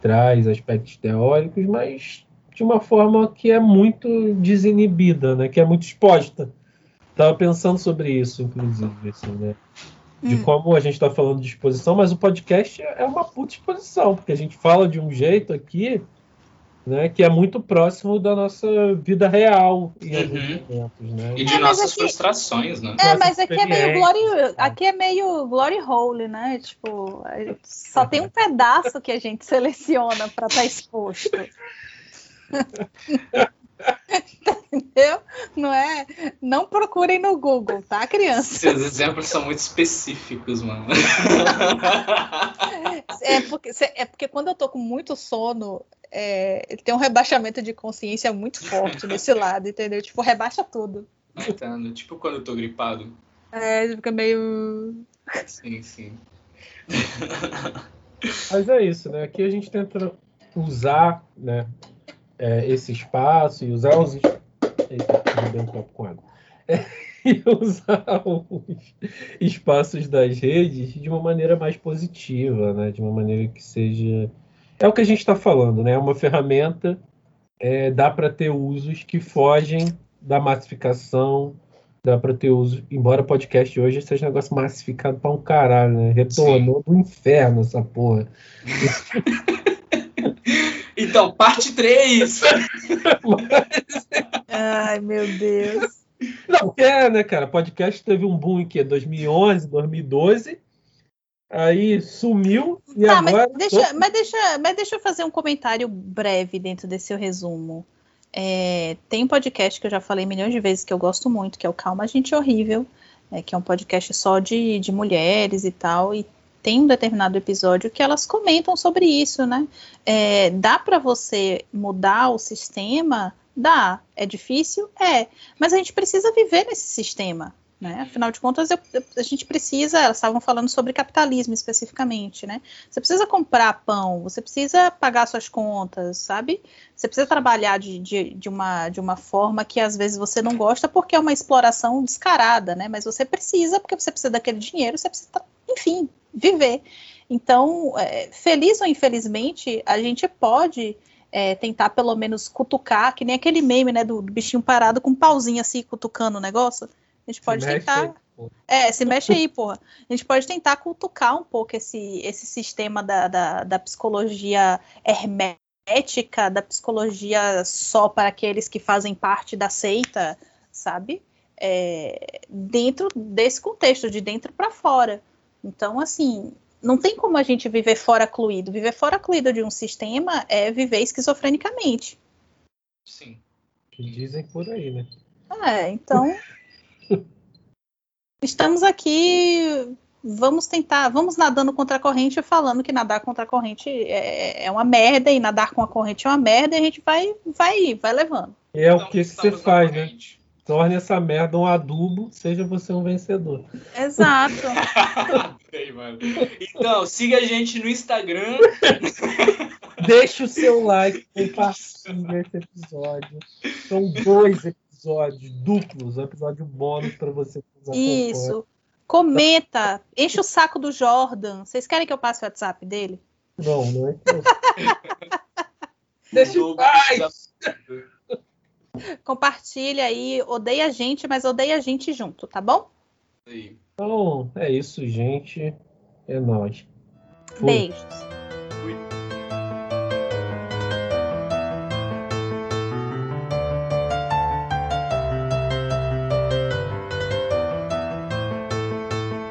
traz aspectos teóricos, mas de uma forma que é muito desinibida, né? Que é muito exposta. Tava pensando sobre isso, inclusive, assim, né? De hum. como a gente está falando de exposição, mas o podcast é uma puta exposição, porque a gente fala de um jeito aqui né, que é muito próximo da nossa vida real em uhum. né? E de é, nossas aqui, frustrações, né? É, mas aqui é meio glory, aqui é meio glory hole, né? Tipo, só tem um pedaço que a gente seleciona para estar tá exposto. Entendeu? Não é? Não procurem no Google, tá, criança? Seus exemplos são muito específicos, mano. É porque, é porque quando eu tô com muito sono, é, tem um rebaixamento de consciência muito forte nesse lado, entendeu? Tipo, rebaixa tudo. Entendo. Tipo quando eu tô gripado. É, fica meio. Sim, sim. Mas é isso, né? Aqui a gente tenta usar né, é, esse espaço e usar os. Eita, um copo com água. É, e usar os espaços das redes de uma maneira mais positiva, né? De uma maneira que seja é o que a gente está falando, né? É uma ferramenta, é, dá para ter usos que fogem da massificação, dá para ter uso, embora podcast hoje seja um negócio massificado para um caralho, né? Retornou Sim. do inferno essa porra. então, parte 3! Mas... Ai, meu Deus. Não, é, né, cara? Podcast teve um boom em que? 2011, 2012 aí sumiu e tá, agora. Mas deixa, mas, deixa, mas deixa eu fazer um comentário breve dentro desse seu resumo. É, tem um podcast que eu já falei milhões de vezes que eu gosto muito, que é o Calma Gente Horrível, é, que é um podcast só de, de mulheres e tal, e tem um determinado episódio que elas comentam sobre isso, né? É, dá para você mudar o sistema? Dá. É difícil? É. Mas a gente precisa viver nesse sistema. Né? Afinal de contas, eu, a gente precisa, elas estavam falando sobre capitalismo especificamente, né? Você precisa comprar pão, você precisa pagar suas contas, sabe? Você precisa trabalhar de, de, de, uma, de uma forma que às vezes você não gosta porque é uma exploração descarada, né? Mas você precisa, porque você precisa daquele dinheiro, você precisa, enfim, viver. Então, é, feliz ou infelizmente, a gente pode é, tentar pelo menos cutucar, que nem aquele meme, né, do, do bichinho parado com um pauzinho assim, cutucando o negócio. A gente pode tentar. Aí, é, se mexe aí, porra. A gente pode tentar cutucar um pouco esse, esse sistema da, da, da psicologia hermética, da psicologia só para aqueles que fazem parte da seita, sabe? É, dentro desse contexto, de dentro para fora. Então, assim, não tem como a gente viver fora cluído. Viver fora cluído de um sistema é viver esquizofrenicamente. Sim. Que dizem por aí, né? É, então. Estamos aqui, vamos tentar, vamos nadando contra a corrente, falando que nadar contra a corrente é, é uma merda e nadar com a corrente é uma merda, e a gente vai, vai, vai levando. É o que, que você faz, né? Torne essa merda um adubo, seja você um vencedor. Exato. então, siga a gente no Instagram. Deixe o seu like, compartilhe esse episódio. São dois episódios episódios duplos, um episódio bônus para você. Isso. Comenta, enche o saco do Jordan. Vocês querem que eu passe o WhatsApp dele? Não, não é eu... Deixa paz! Compartilha aí, odeia a gente, mas odeia a gente junto, tá bom? Então, é isso, gente. É nóis. Fui. Beijos.